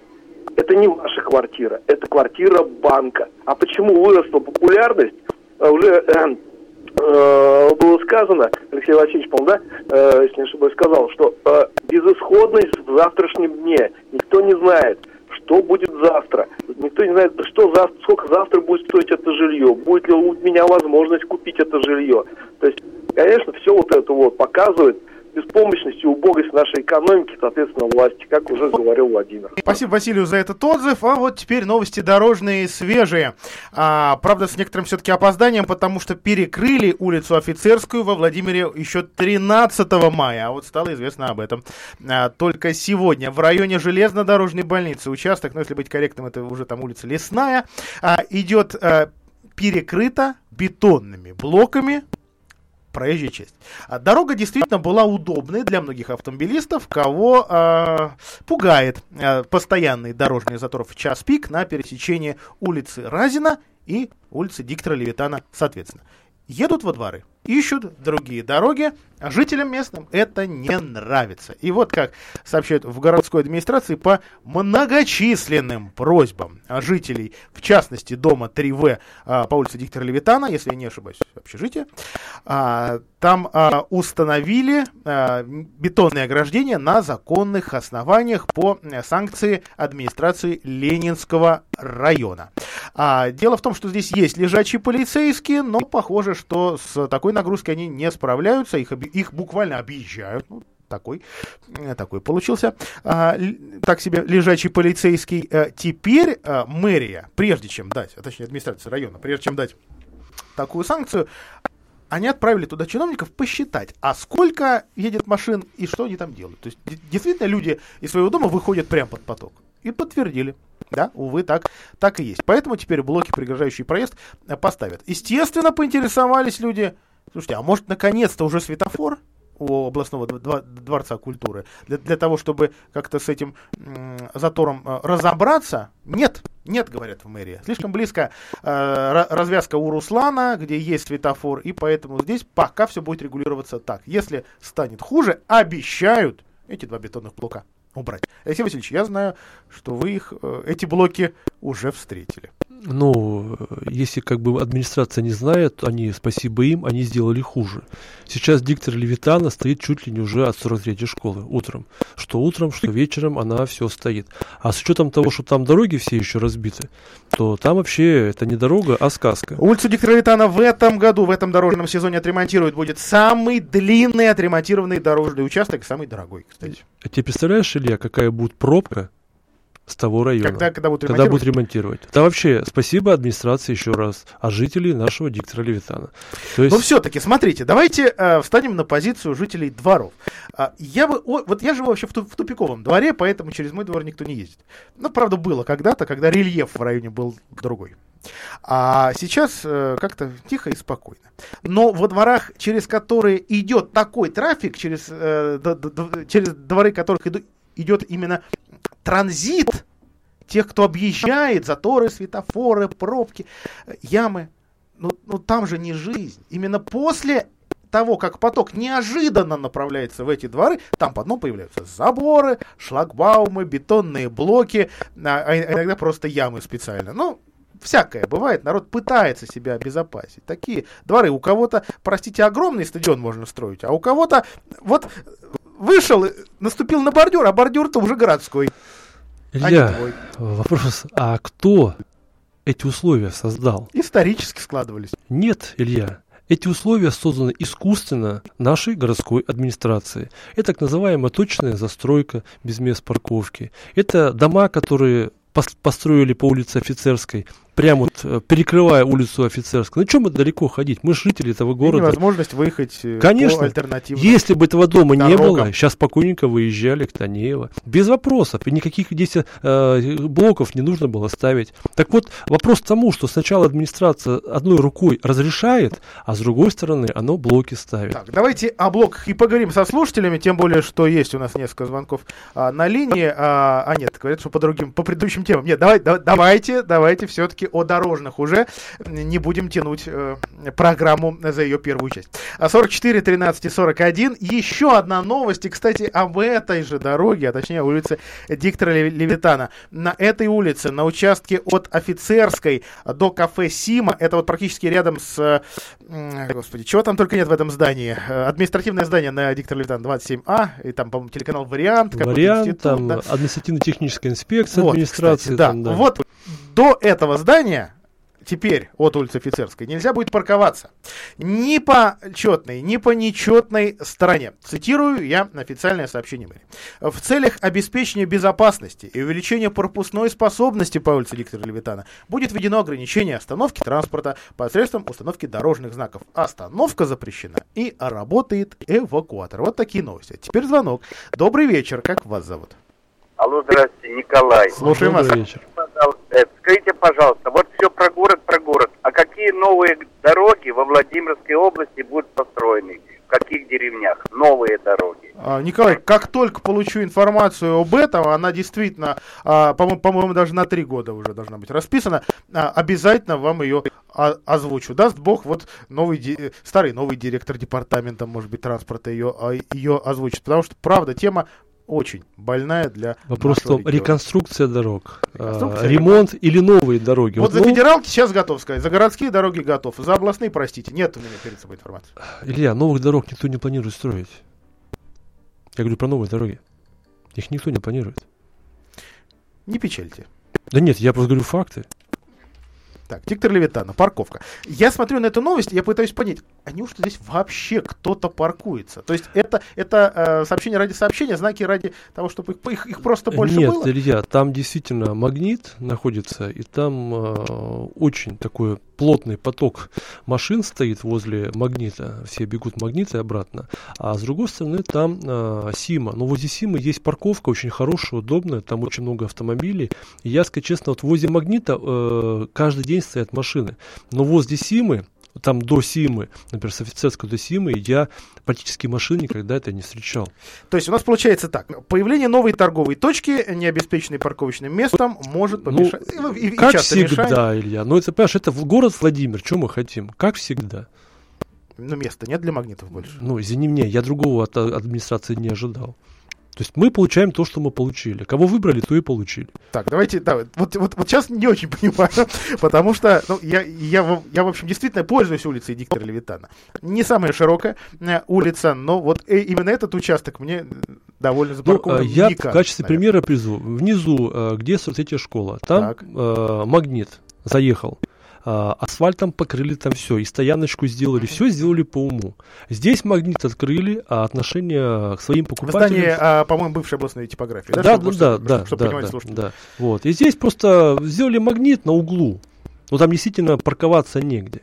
Это не ваша квартира, это квартира банка. А почему выросла популярность? Э, уже э, э, было сказано, Алексей Васильевич, по да, э, если не ошибаюсь, сказал, что э, безысходность в завтрашнем дне. Никто не знает, что будет завтра. Никто не знает, что завтра, сколько завтра будет стоить это жилье. Будет ли у меня возможность купить это жилье. То есть, конечно, все вот это вот показывает, беспомощность и убогость нашей экономики, соответственно, власти, как уже говорил Владимир.
Спасибо Василию за этот отзыв. А вот теперь новости дорожные свежие. А, правда, с некоторым все-таки опозданием, потому что перекрыли улицу Офицерскую во Владимире еще 13 мая. А вот стало известно об этом а, только сегодня. В районе железнодорожной больницы участок, ну, если быть корректным, это уже там улица Лесная, а, идет а, перекрыта бетонными блоками проезжая часть. А дорога действительно была удобной для многих автомобилистов, кого э, пугает э, постоянный дорожный затор в час пик на пересечении улицы Разина и улицы Диктора Левитана, соответственно. Едут во дворы, ищут другие дороги, а жителям местным это не нравится. И вот как сообщают в городской администрации по многочисленным просьбам жителей, в частности дома 3В а, по улице Диктора Левитана, если я не ошибаюсь, общежитие, а, там а, установили бетонные ограждения на законных основаниях по санкции администрации Ленинского района. Дело в том, что здесь есть лежачие полицейские, но похоже, что с такой нагрузкой они не справляются, их, их буквально объезжают. Ну, такой, э, такой получился, а, так себе лежачий полицейский. А, теперь а, мэрия, прежде чем дать, а точнее администрация района, прежде чем дать такую санкцию, они отправили туда чиновников посчитать, а сколько едет машин и что они там делают. То есть действительно люди из своего дома выходят прямо под поток. И подтвердили. Да, увы, так, так и есть. Поэтому теперь блоки, преграждающие проезд, поставят. Естественно, поинтересовались люди, Слушайте, а может наконец-то уже светофор у областного дворца культуры для, для того, чтобы как-то с этим затором э, разобраться? Нет, нет, говорят в мэрии. Слишком близко э, развязка у Руслана, где есть светофор, и поэтому здесь пока все будет регулироваться так. Если станет хуже, обещают эти два бетонных блока убрать. Алексей Васильевич, я знаю, что вы их, э, эти блоки уже встретили.
Ну, если как бы администрация не знает, они, спасибо им, они сделали хуже. Сейчас диктор Левитана стоит чуть ли не уже от 43-й школы утром. Что утром, что вечером она все стоит. А с учетом того, что там дороги все еще разбиты, то там вообще это не дорога, а сказка.
Улицу диктора Левитана в этом году, в этом дорожном сезоне отремонтируют. Будет самый длинный отремонтированный дорожный участок, самый дорогой, кстати.
А тебе представляешь, Илья, какая будет пробка с того района.
Когда, когда будут
ремонтировать? Когда будут ремонтировать. Да вообще, спасибо администрации еще раз, а жителей нашего диктора Левитана.
То есть... Но все-таки, смотрите, давайте э, встанем на позицию жителей дворов. А, я бы, о, вот я живу вообще в, ту, в тупиковом дворе, поэтому через мой двор никто не ездит. Ну, правда, было когда-то, когда рельеф в районе был другой. А сейчас э, как-то тихо и спокойно. Но во дворах, через которые идет такой трафик, через, э, д, д, через дворы которых иду, идет именно транзит тех, кто объезжает, заторы, светофоры, пробки, ямы. Ну, ну там же не жизнь. Именно после того, как поток неожиданно направляется в эти дворы, там по дну появляются заборы, шлагбаумы, бетонные блоки, а, а иногда просто ямы специально. Ну, всякое бывает, народ пытается себя обезопасить. Такие дворы, у кого-то, простите, огромный стадион можно строить, а у кого-то вот вышел, наступил на бордюр, а бордюр-то уже городской.
Илья, а вопрос, а кто эти условия создал?
Исторически складывались.
Нет, Илья, эти условия созданы искусственно нашей городской администрацией. Это так называемая точная застройка без мест парковки. Это дома, которые построили по улице Офицерской прям вот э, перекрывая улицу Офицерскую. Ну, чем мы далеко ходить? Мы жители этого города.
И невозможность выехать э,
Конечно.
по альтернативным
Если бы этого дома не
дорогам.
было, сейчас спокойненько выезжали к Танеево. Без вопросов. И никаких здесь э, блоков не нужно было ставить. Так вот, вопрос к тому, что сначала администрация одной рукой разрешает, а с другой стороны оно блоки ставит.
Так, давайте о блоках и поговорим со слушателями, тем более, что есть у нас несколько звонков а, на линии. А, а нет, говорят, что по другим, по предыдущим темам. Нет, давай, да- давайте, давайте все-таки о дорожных уже. Не будем тянуть э, программу за ее первую часть. А 44, 13 и 41. Еще одна новость, и, кстати, об этой же дороге, а точнее улице Диктора Лев- Левитана. На этой улице, на участке от Офицерской до кафе Сима, это вот практически рядом с... э, Господи, чего там только нет в этом здании. Административное здание на Диктора Левитана 27А, и там, по-моему, телеканал «Вариант».
Вариант, там,
да.
административно-техническая инспекция
Вот,
администрации.
кстати, да.
там, да.
Вот до этого здания теперь от улицы Офицерской нельзя будет парковаться ни по четной, ни по нечетной стороне. Цитирую я официальное сообщение мэрии. В целях обеспечения безопасности и увеличения пропускной способности по улице Диктора Левитана будет введено ограничение остановки транспорта посредством установки дорожных знаков. Остановка запрещена и работает эвакуатор. Вот такие новости. А Теперь звонок. Добрый вечер. Как вас зовут?
Алло, здравствуйте, Николай.
Слушаем вас.
Добрый вечер.
Э, Скажите, пожалуйста, вот все про город, про город. А какие новые дороги во Владимирской области будут построены? В каких деревнях? Новые дороги.
А, Николай, как только получу информацию об этом, она действительно, а, по-моему, даже на три года уже должна быть расписана, а, обязательно вам ее озвучу. Даст Бог, вот новый, э, старый новый директор департамента, может быть, транспорта ее, ее озвучит. Потому что, правда, тема очень больная для
Вопрос в
нашего
том,
региона.
реконструкция дорог,
Реконструкция,
а, ремонт или новые дороги.
Вот за
ну,
федералки сейчас готов сказать, за городские дороги готов, за областные, простите, нет у меня перед собой информации.
Илья, новых дорог никто не планирует строить. Я говорю про новые дороги. Их никто не планирует.
Не печальте.
Да нет, я просто говорю факты.
Так, Диктор Левитана, парковка. Я смотрю на эту новость, я пытаюсь понять, а неужто здесь вообще кто-то паркуется? То есть это, это э, сообщение ради сообщения, знаки ради того, чтобы их, их, их просто больше
Нет,
было?
Илья, там действительно магнит находится, и там э, очень такой плотный поток машин стоит возле магнита. Все бегут магнит и обратно. А с другой стороны там э, Сима. Но возле Симы есть парковка очень хорошая, удобная, там очень много автомобилей. И я скажу честно, вот возле магнита э, каждый день стоят машины. Но возле Симы, там до Симы, например, с офицерской до Симы, я практически машин никогда это не встречал.
То есть у нас получается так, появление новой торговой точки, не обеспеченной парковочным местом, может помешать.
Ну,
и, и
как
часто
всегда,
мешает.
Илья. Ну, это, понимаешь, это город Владимир, что мы хотим? Как всегда.
Но места нет для магнитов больше.
Ну, извини меня, я другого от администрации не ожидал. То есть мы получаем то, что мы получили. Кого выбрали, то и получили.
Так, давайте, да, вот, вот, вот сейчас не очень [laughs] понимаю, потому что ну, я, я, в- я, в общем, действительно пользуюсь улицей Диктора Левитана. Не самая широкая э, улица, но вот э, именно этот участок мне э, довольно
Ну,
запаркован.
а, я в
никак,
качестве
наверное.
примера призову. Внизу, а, где 43 школа, там а, магнит заехал. А, асфальтом покрыли там все, и стояночку сделали, все сделали по уму. Здесь магнит открыли, а отношение к своим покупателям...
здании, а, по-моему, бывшей областной типографии.
Да,
чтобы-
да,
чтобы-
да,
чтобы
да,
понимали
да,
слушатели.
да. Вот. И здесь просто сделали магнит на углу. Ну там действительно парковаться негде.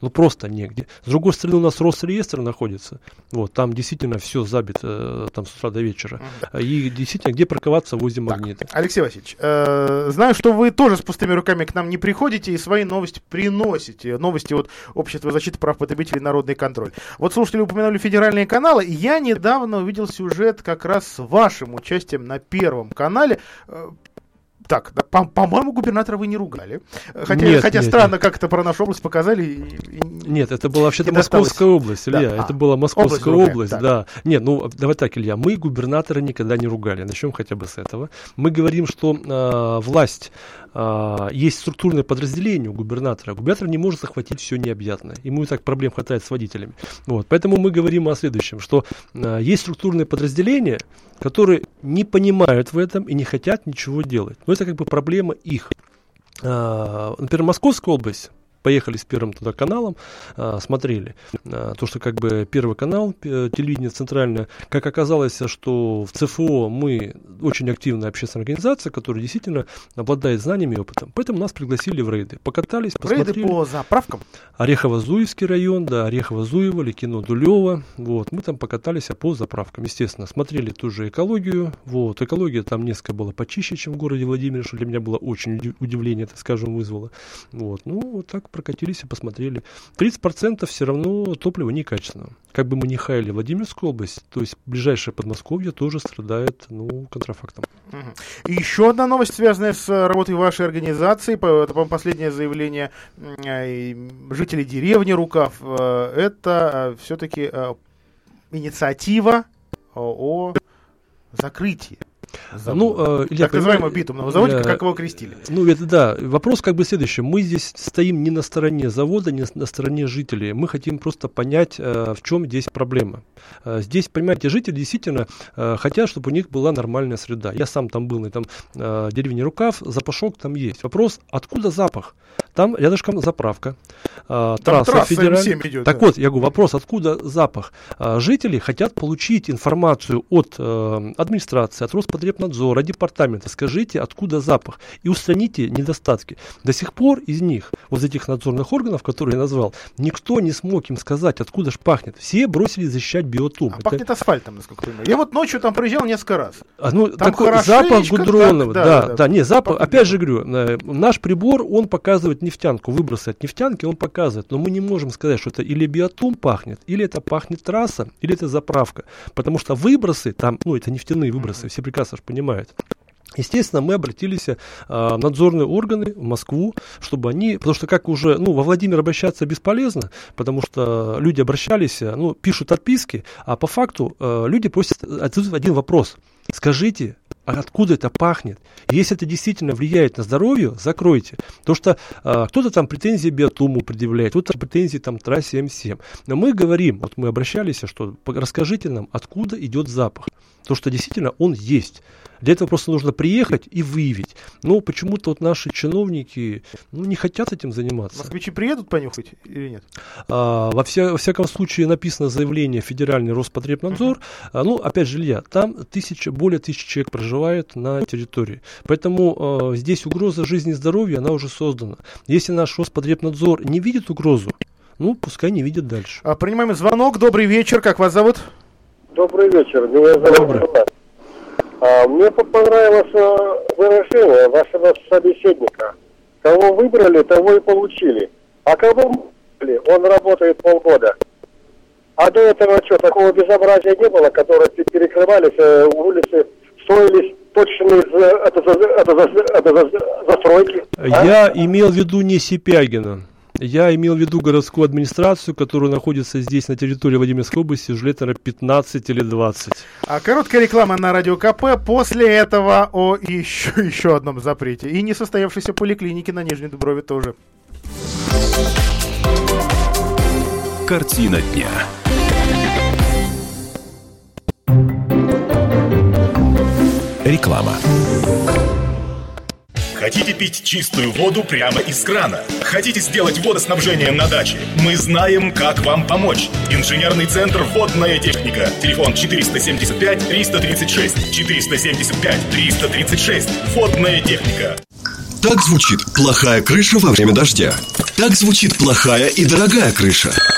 Ну просто негде. С другой стороны у нас Росреестр находится. Вот, там действительно все забито э, там с утра до вечера. И действительно, где парковаться возле магнита.
Алексей Васильевич, э, знаю, что вы тоже с пустыми руками к нам не приходите и свои новости приносите. Новости от Общества защиты прав потребителей «Народный контроль». Вот слушатели упомянули федеральные каналы, и я недавно увидел сюжет как раз с вашим участием на Первом канале. Э, Так, да, по- по-моему, губернатора вы не ругали. Э, Хотя,
Нет,
хотя
нет,
странно,
нет.
как это про нашу область показали. и- и-
Нет, это была вообще-то. Московская область,
Да,
Илья.
а,
это была Московская
область
область,
так.
да. Нет, ну давай так, Илья, мы губернатора никогда не ругали. Начнем хотя бы с этого. Мы говорим, что а, власть а, есть структурное подразделение у губернатора. Губернатор не может захватить все необъятное. Ему и так проблем хватает с водителями. Вот. Поэтому мы говорим о следующем, что а, есть структурные подразделения, которые не понимают в этом и не хотят ничего делать. Но это как бы проблема их. А, например, Московская область поехали с первым туда каналом, а, смотрели. А, то, что как бы первый канал, телевидение центральное, как оказалось, что в ЦФО мы очень активная общественная организация, которая действительно обладает знаниями и опытом. Поэтому нас пригласили в рейды. Покатались, посмотрели.
Рейды по заправкам?
Орехово-Зуевский район, да, Орехово-Зуево, Ликино, Дулево. Вот, мы там покатались по заправкам, естественно. Смотрели ту же экологию. Вот, экология там несколько была почище, чем в городе Владимире, что для меня было очень удивление, так скажем, вызвало. Вот, ну, вот так прокатились и посмотрели. 30% все равно топлива некачественного. Как бы мы ни хаяли Владимирскую область, то есть ближайшее Подмосковье тоже страдает, ну, контрафактом.
И еще одна новость, связанная с работой вашей организации. Это, по-моему, последнее заявление жителей деревни Рукав. Э, это э, все-таки э, инициатива о закрытии
Завода. Ну,
э, Илья, так называемого битумного завода, как его крестили.
Ну, это да. Вопрос как бы следующий. Мы здесь стоим не на стороне завода, не на стороне жителей. Мы хотим просто понять, э, в чем здесь проблема. Э, здесь, понимаете, жители действительно э, хотят, чтобы у них была нормальная среда. Я сам там был, и там э, деревня Рукав, запашок там есть. Вопрос, откуда запах? Там рядышком заправка, э, трасса, трасса федеральная. Идет, так да. вот, я говорю, вопрос, откуда запах? Э, жители хотят получить информацию от э, администрации, от Роспотребнадзора, департамента. Скажите, откуда запах? И устраните недостатки. До сих пор из них, вот этих надзорных органов, которые я назвал, никто не смог им сказать, откуда ж пахнет. Все бросили защищать биотум. А
Это... пахнет асфальтом, насколько я понимаю. Я вот ночью там проезжал несколько раз.
А, ну, там такой запах гудронного. Да, да, да, да. Не, запах, опять же говорю, э, наш прибор, он показывает нефтянку, выбросы от нефтянки он показывает, но мы не можем сказать, что это или биотум пахнет, или это пахнет трасса, или это заправка, потому что выбросы там, ну это нефтяные выбросы, все прекрасно же понимают. Естественно, мы обратились э, в надзорные органы в Москву, чтобы они, потому что как уже, ну, во Владимир обращаться бесполезно, потому что люди обращались, ну, пишут отписки, а по факту э, люди просят один вопрос. Скажите, а откуда это пахнет. если это действительно влияет на здоровье, закройте. То что а, кто-то там претензии биотуму предъявляет, кто-то претензии там трассе М7. Но мы говорим, вот мы обращались, что расскажите нам, откуда идет запах. То, что действительно он есть. Для этого просто нужно приехать и выявить. Но почему-то вот наши чиновники ну, не хотят этим заниматься.
Москвичи приедут понюхать или нет?
А, во, вся, во всяком случае написано заявление Федеральный Роспотребнадзор. Uh-huh. А, ну, опять же, Илья, там тысяча, более тысячи человек проживает на территории. Поэтому а, здесь угроза жизни и здоровья, она уже создана. Если наш Роспотребнадзор не видит угрозу, ну, пускай не видит дальше.
А, принимаем звонок. Добрый вечер. Как вас зовут?
Добрый вечер. Меня зовут Добрый. А, мне понравилось э, выражение вашего собеседника. Кого выбрали, того и получили. А кого выбрали, он работает полгода. А до этого что, такого безобразия не было, которые перекрывались, э, улицы строились э, это, это, это, это, застройки?
А? Я имел в виду не Сипягина. Я имел в виду городскую администрацию, которая находится здесь, на территории Владимирской области, уже лет, наверное, 15 или 20.
А короткая реклама на Радио КП. После этого о еще, [laughs] еще одном запрете. И несостоявшейся поликлинике на Нижней Дуброве тоже.
Картина дня. Реклама.
Хотите пить чистую воду прямо из крана? Хотите сделать водоснабжение на даче? Мы знаем, как вам помочь. Инженерный центр «Водная техника». Телефон 475-336. 475-336. «Водная техника».
Так звучит плохая крыша во время дождя. Так звучит плохая и дорогая крыша.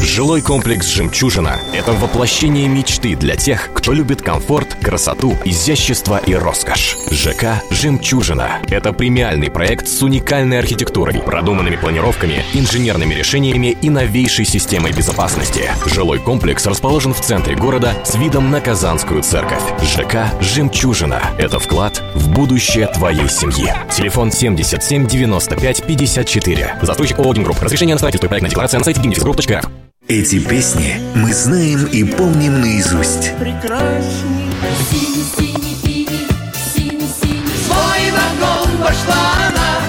Жилой комплекс «Жемчужина» — это воплощение мечты для тех, кто любит комфорт, красоту, изящество и роскошь. ЖК «Жемчужина» — это премиальный проект с уникальной архитектурой, продуманными планировками, инженерными решениями и новейшей системой безопасности. Жилой комплекс расположен в центре города с видом на Казанскую церковь. ЖК «Жемчужина» — это вклад в будущее твоей семьи. Телефон 77 95 54. Застройщик ООО «Гимгрупп». Разрешение на строительство и проектная декларация на сайте gimnifisgroup.ru.
Эти песни мы знаем и помним наизусть.
прекрасней. Синий-синий, синий-синий, свой вагон вошла она.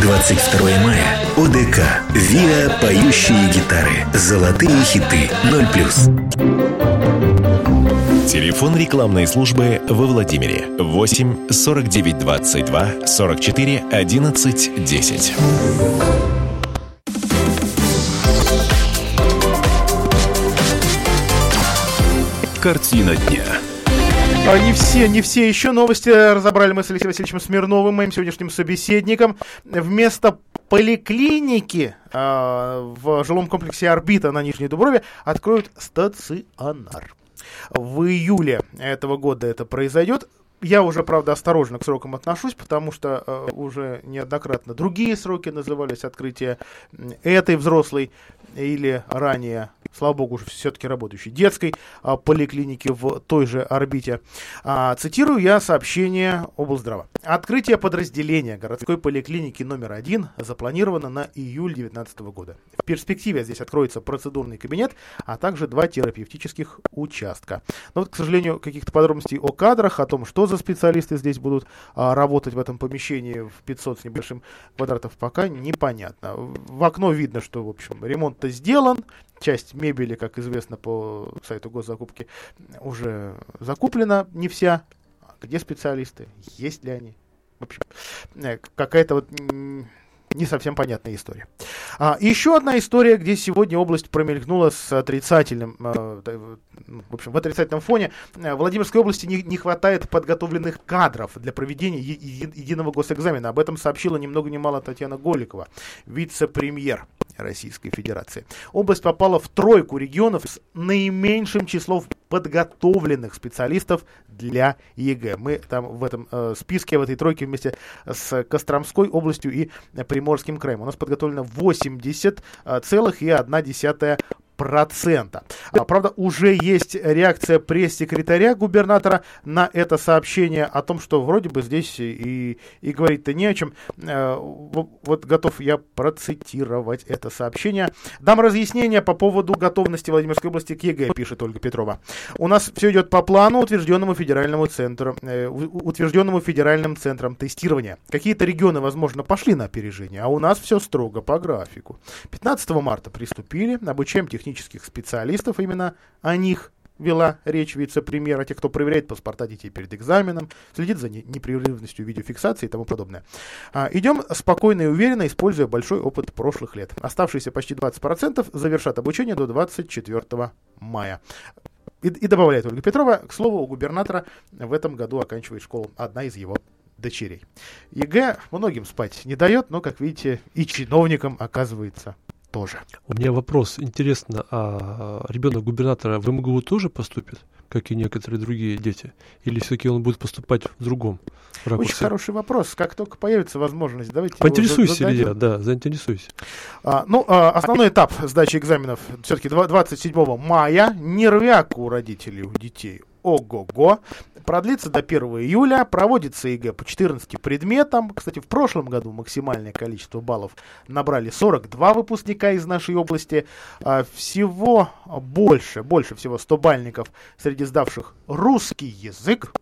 22 мая. ОДК. ВИА «Поющие гитары». Золотые хиты. 0+.
Телефон рекламной службы во Владимире 8 49 22 44 11 10. Картина дня.
А не все, не все еще новости разобрали мы с Алексеем Васильевичем Смирновым, моим сегодняшним собеседником. Вместо поликлиники э, в жилом комплексе «Орбита» на Нижней Дуброве откроют стационар. В июле этого года это произойдет. Я уже, правда, осторожно к срокам отношусь, потому что э, уже неоднократно другие сроки назывались открытия этой взрослой или ранее, слава богу, уже все-таки работающей детской а, поликлиники в той же орбите. А, цитирую я сообщение облздрава. Открытие подразделения городской поликлиники номер один запланировано на июль 2019 года. В перспективе здесь откроется процедурный кабинет, а также два терапевтических участка. Но вот, к сожалению, каких-то подробностей о кадрах, о том, что за специалисты здесь будут а, работать в этом помещении в 500 с небольшим квадратов, пока непонятно. В окно видно, что, в общем, ремонт сделан. Часть мебели, как известно по сайту госзакупки, уже закуплена, не вся. Где специалисты? Есть ли они? В общем, э, какая-то вот не совсем понятная история. А, еще одна история, где сегодня область промелькнула с отрицательным, э, в общем, в отрицательном фоне. В Владимирской области не, не хватает подготовленных кадров для проведения е- единого госэкзамена. Об этом сообщила ни много ни мало Татьяна Голикова, вице-премьер Российской Федерации. Область попала в тройку регионов с наименьшим числом подготовленных специалистов для ЕГЭ. Мы там в этом э, списке, в этой тройке вместе с Костромской областью и Приморским краем. У нас подготовлено 80,1% процента. А, правда, уже есть реакция пресс-секретаря губернатора на это сообщение о том, что вроде бы здесь и, и говорить-то не о чем. Э, вот готов я процитировать это сообщение. Дам разъяснение по поводу готовности Владимирской области к ЕГЭ, пишет Ольга Петрова. У нас все идет по плану, утвержденному федеральному центру, э, утвержденному федеральным центром тестирования. Какие-то регионы, возможно, пошли на опережение, а у нас все строго по графику. 15 марта приступили, обучаем технически технических специалистов, именно о них вела речь вице-премьера, тех, кто проверяет паспорта детей перед экзаменом, следит за непрерывностью видеофиксации и тому подобное. А, идем спокойно и уверенно, используя большой опыт прошлых лет. Оставшиеся почти 20% завершат обучение до 24 мая. И, и добавляет Ольга Петрова, к слову, у губернатора в этом году оканчивает школу одна из его дочерей. ЕГЭ многим спать не дает, но, как видите, и чиновникам оказывается тоже.
У меня вопрос. Интересно, а ребенок губернатора в МГУ тоже поступит, как и некоторые другие дети? Или все-таки он будет поступать в другом ракурсе?
Очень хороший вопрос. Как только появится возможность, давайте
Поинтересуйся, Илья, да, заинтересуйся.
А, ну, а, основной этап сдачи экзаменов все-таки 27 мая. Нервяк у родителей, у детей. Ого-го продлится до 1 июля, проводится ЕГЭ по 14 предметам. Кстати, в прошлом году максимальное количество баллов набрали 42 выпускника из нашей области. А, всего больше, больше всего 100 бальников среди сдавших русский язык.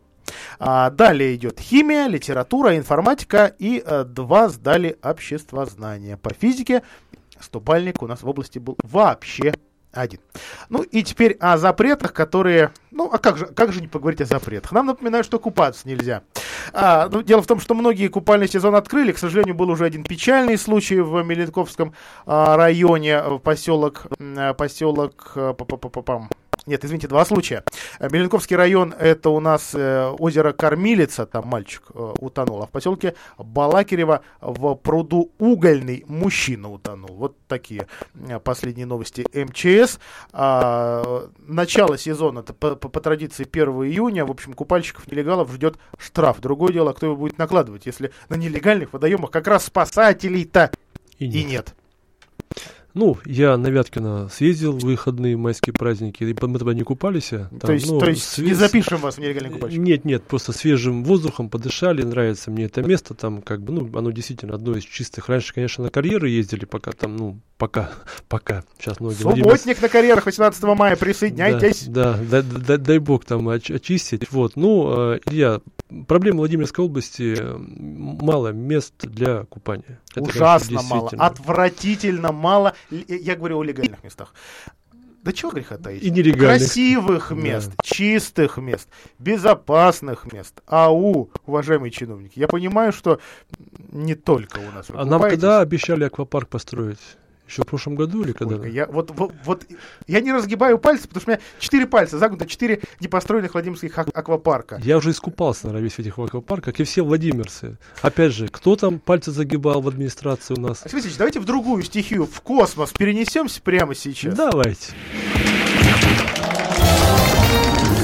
А, далее идет химия, литература, информатика и а, два сдали обществознания. По физике 100 бальник у нас в области был вообще один. Ну и теперь о запретах, которые... Ну, а как же, как же не поговорить о запретах? Нам напоминают, что купаться нельзя. А, ну, дело в том, что многие купальный сезон открыли. К сожалению, был уже один печальный случай в Мелитковском а, районе, в поселок, поселок, Нет, извините, два случая. Э, Меленковский район, это у нас э, озеро Кормилица, там мальчик э, утонул, а в поселке Балакирево в пруду Угольный мужчина утонул. Вот такие последние новости МЧС. А, начало сезона, это по, по- по традиции 1 июня, в общем, купальщиков, нелегалов ждет штраф. Другое дело, кто его будет накладывать, если на нелегальных водоемах как раз спасателей-то и нет.
Ну, я на Вяткино съездил в выходные майские праздники, и мы тогда не купались. а
То есть- то есть не запишем вас в нелегальный купальщик?
Нет, нет, просто свежим воздухом подышали, нравится мне это место, там как бы, ну, оно действительно одно из чистых. Раньше, конечно, на карьеры ездили, пока там, ну, пока, [laughs] пока, сейчас многие...
Субботник на карьерах 18 мая, присоединяйтесь.
Да, да, да, да- дай бог там оч- очистить. Вот, ну, э, Илья, проблема Владимирской области э, мало мест для купания. Это, конечно,
Ужасно мало,
действительно.
отвратительно мало. Я говорю о легальных местах. Да чего греха таить?
И нелегальных.
Красивых
Да.
мест, чистых мест, безопасных мест. Ау, уважаемые чиновники, я понимаю, что не только у нас.
А нам когда обещали аквапарк построить? Еще в прошлом году или когда?
Я, вот, вот, вот я не разгибаю пальцы, потому что у меня четыре пальца загнуты, четыре непостроенных Владимирских ак- аквапарка.
Я уже искупался, наверное, весь в этих аквапарках, как и все владимирцы. Опять же, кто там пальцы загибал в администрации у нас?
Алексей Васильевич, давайте в другую стихию, в космос перенесемся прямо сейчас.
Давайте.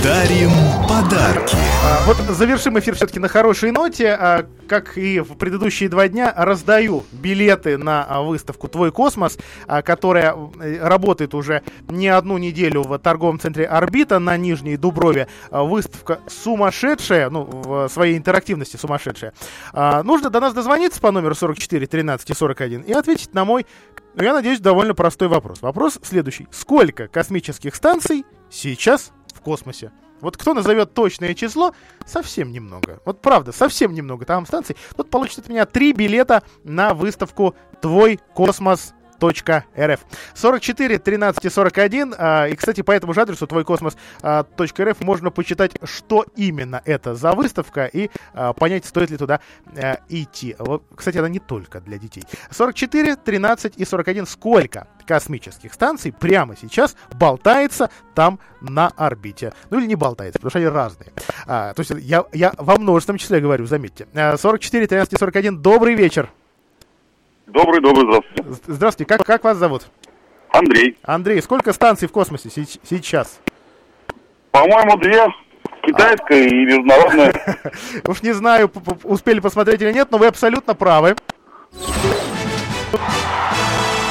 Дарим подарки.
А, Вот завершим эфир все-таки на хорошей ноте. А, Как и в предыдущие два дня, раздаю билеты на а, выставку «Твой космос», а, которая э, работает уже не одну неделю в торговом центре «Орбита» на Нижней Дуброве. А, Выставка сумасшедшая, ну, в своей интерактивности сумасшедшая. А, Нужно до нас дозвониться по номеру 44 13 и 41 и ответить на мой, ну, я надеюсь, довольно простой вопрос. Вопрос следующий. Сколько космических станций сейчас космосе? Вот кто назовет точное число, совсем немного. Вот правда, совсем немного там станций. Тут получит от меня три билета на выставку «Твой космос .рф. 44 13 и 41 а, и кстати по этому же адресу твой космос а, можно почитать что именно это за выставка и а, понять стоит ли туда а, идти. Кстати она не только для детей. 44 13 и 41 сколько космических станций прямо сейчас болтается там на орбите? Ну или не болтается потому что они разные. А, то есть я, я во множественном числе говорю заметьте. А, 44 13 и 41 добрый вечер
Добрый, добрый, здравствуйте.
Здравствуйте, как, как вас зовут?
Андрей.
Андрей, сколько станций в космосе сеч- сейчас?
По-моему, две. Китайская и международная. [laughs]
Уж не знаю, успели посмотреть или нет, но вы абсолютно правы.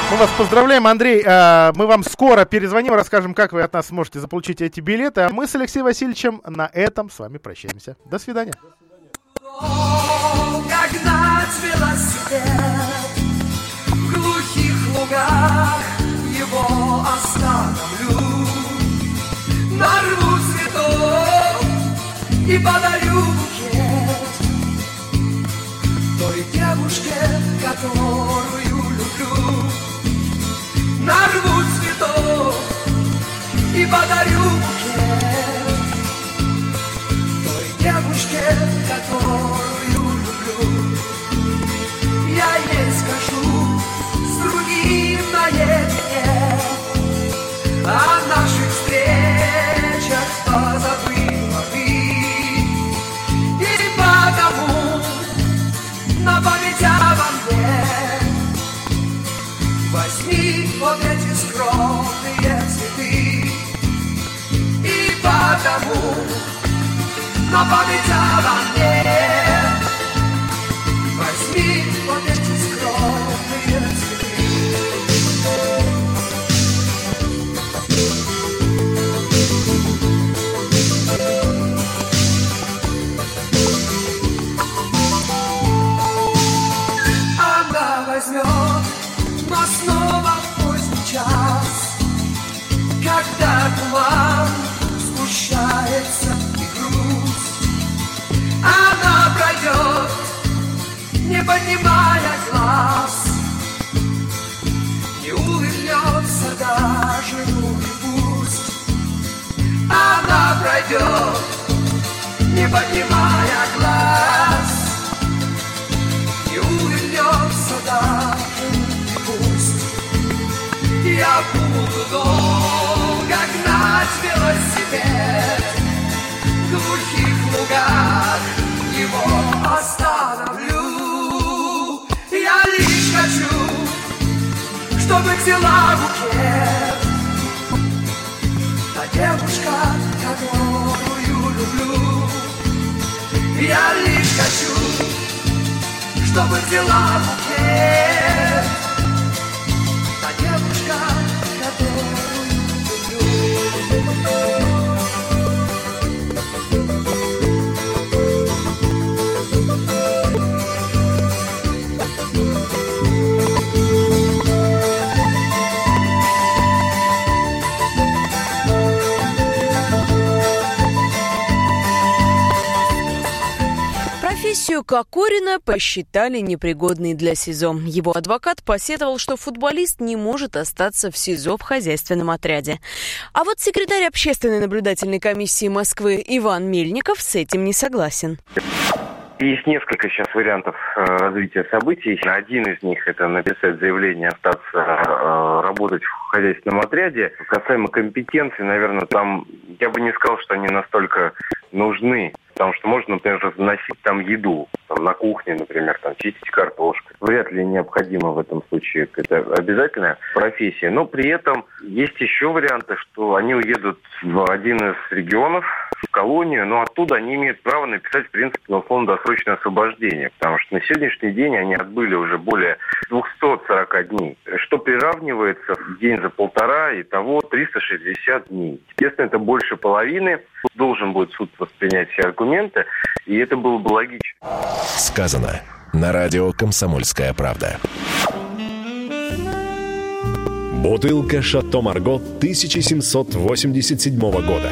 Мы вас поздравляем, Андрей. А, Мы вам скоро перезвоним, расскажем, как вы от нас сможете заполучить эти билеты. А мы с Алексеем Васильевичем на этом с вами прощаемся. До свидания.
В глухих лугах его остановлю. Нарву цветов и подарю букет Той девушке, которую люблю. Нарву цветов и подарю букет той девушке, которую люблю. Я ей скажу возьми вот эти скромные цветы. И потому на память обо мне поднимая глаз, не улыбнется даже ну и пусть. Она пройдет, не поднимая глаз, не улыбнется даже ну пусть. Я буду долго гнать велосипед в глухих лугах его оставить. Чтобы взяла букет. Та девушка, которую люблю, я лишь хочу, чтобы взяла букет.
Профессию Кокорина посчитали непригодной для СИЗО. Его адвокат посетовал, что футболист не может остаться в СИЗО в хозяйственном отряде. А вот секретарь общественной наблюдательной комиссии Москвы Иван Мельников с этим не согласен.
Есть несколько сейчас вариантов э, развития событий. Один из них это написать заявление, остаться э, работать в хозяйственном отряде. Касаемо компетенции, наверное, там я бы не сказал, что они настолько нужны. Потому что можно, например, разносить там еду, там, на кухне, например, там, чистить картошку. Вряд ли необходимо в этом случае это обязательная профессия. Но при этом есть еще варианты, что они уедут в один из регионов, в колонию, но оттуда они имеют право написать, в принципе, на условно-досрочное освобождение, потому что на сегодняшний день они отбыли уже более 240 дней, что приравнивается в день за полтора, и того 360 дней. Естественно, это больше половины. Должен будет суд воспринять все аргументы, и это было бы логично.
Сказано на радио «Комсомольская правда».
Бутылка «Шато Марго» 1787 года.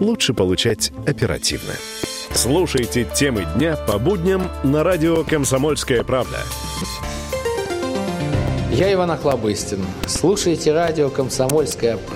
лучше получать оперативно. Слушайте темы дня по будням на радио «Комсомольская правда».
Я Иван Охлобыстин. Слушайте радио «Комсомольская правда».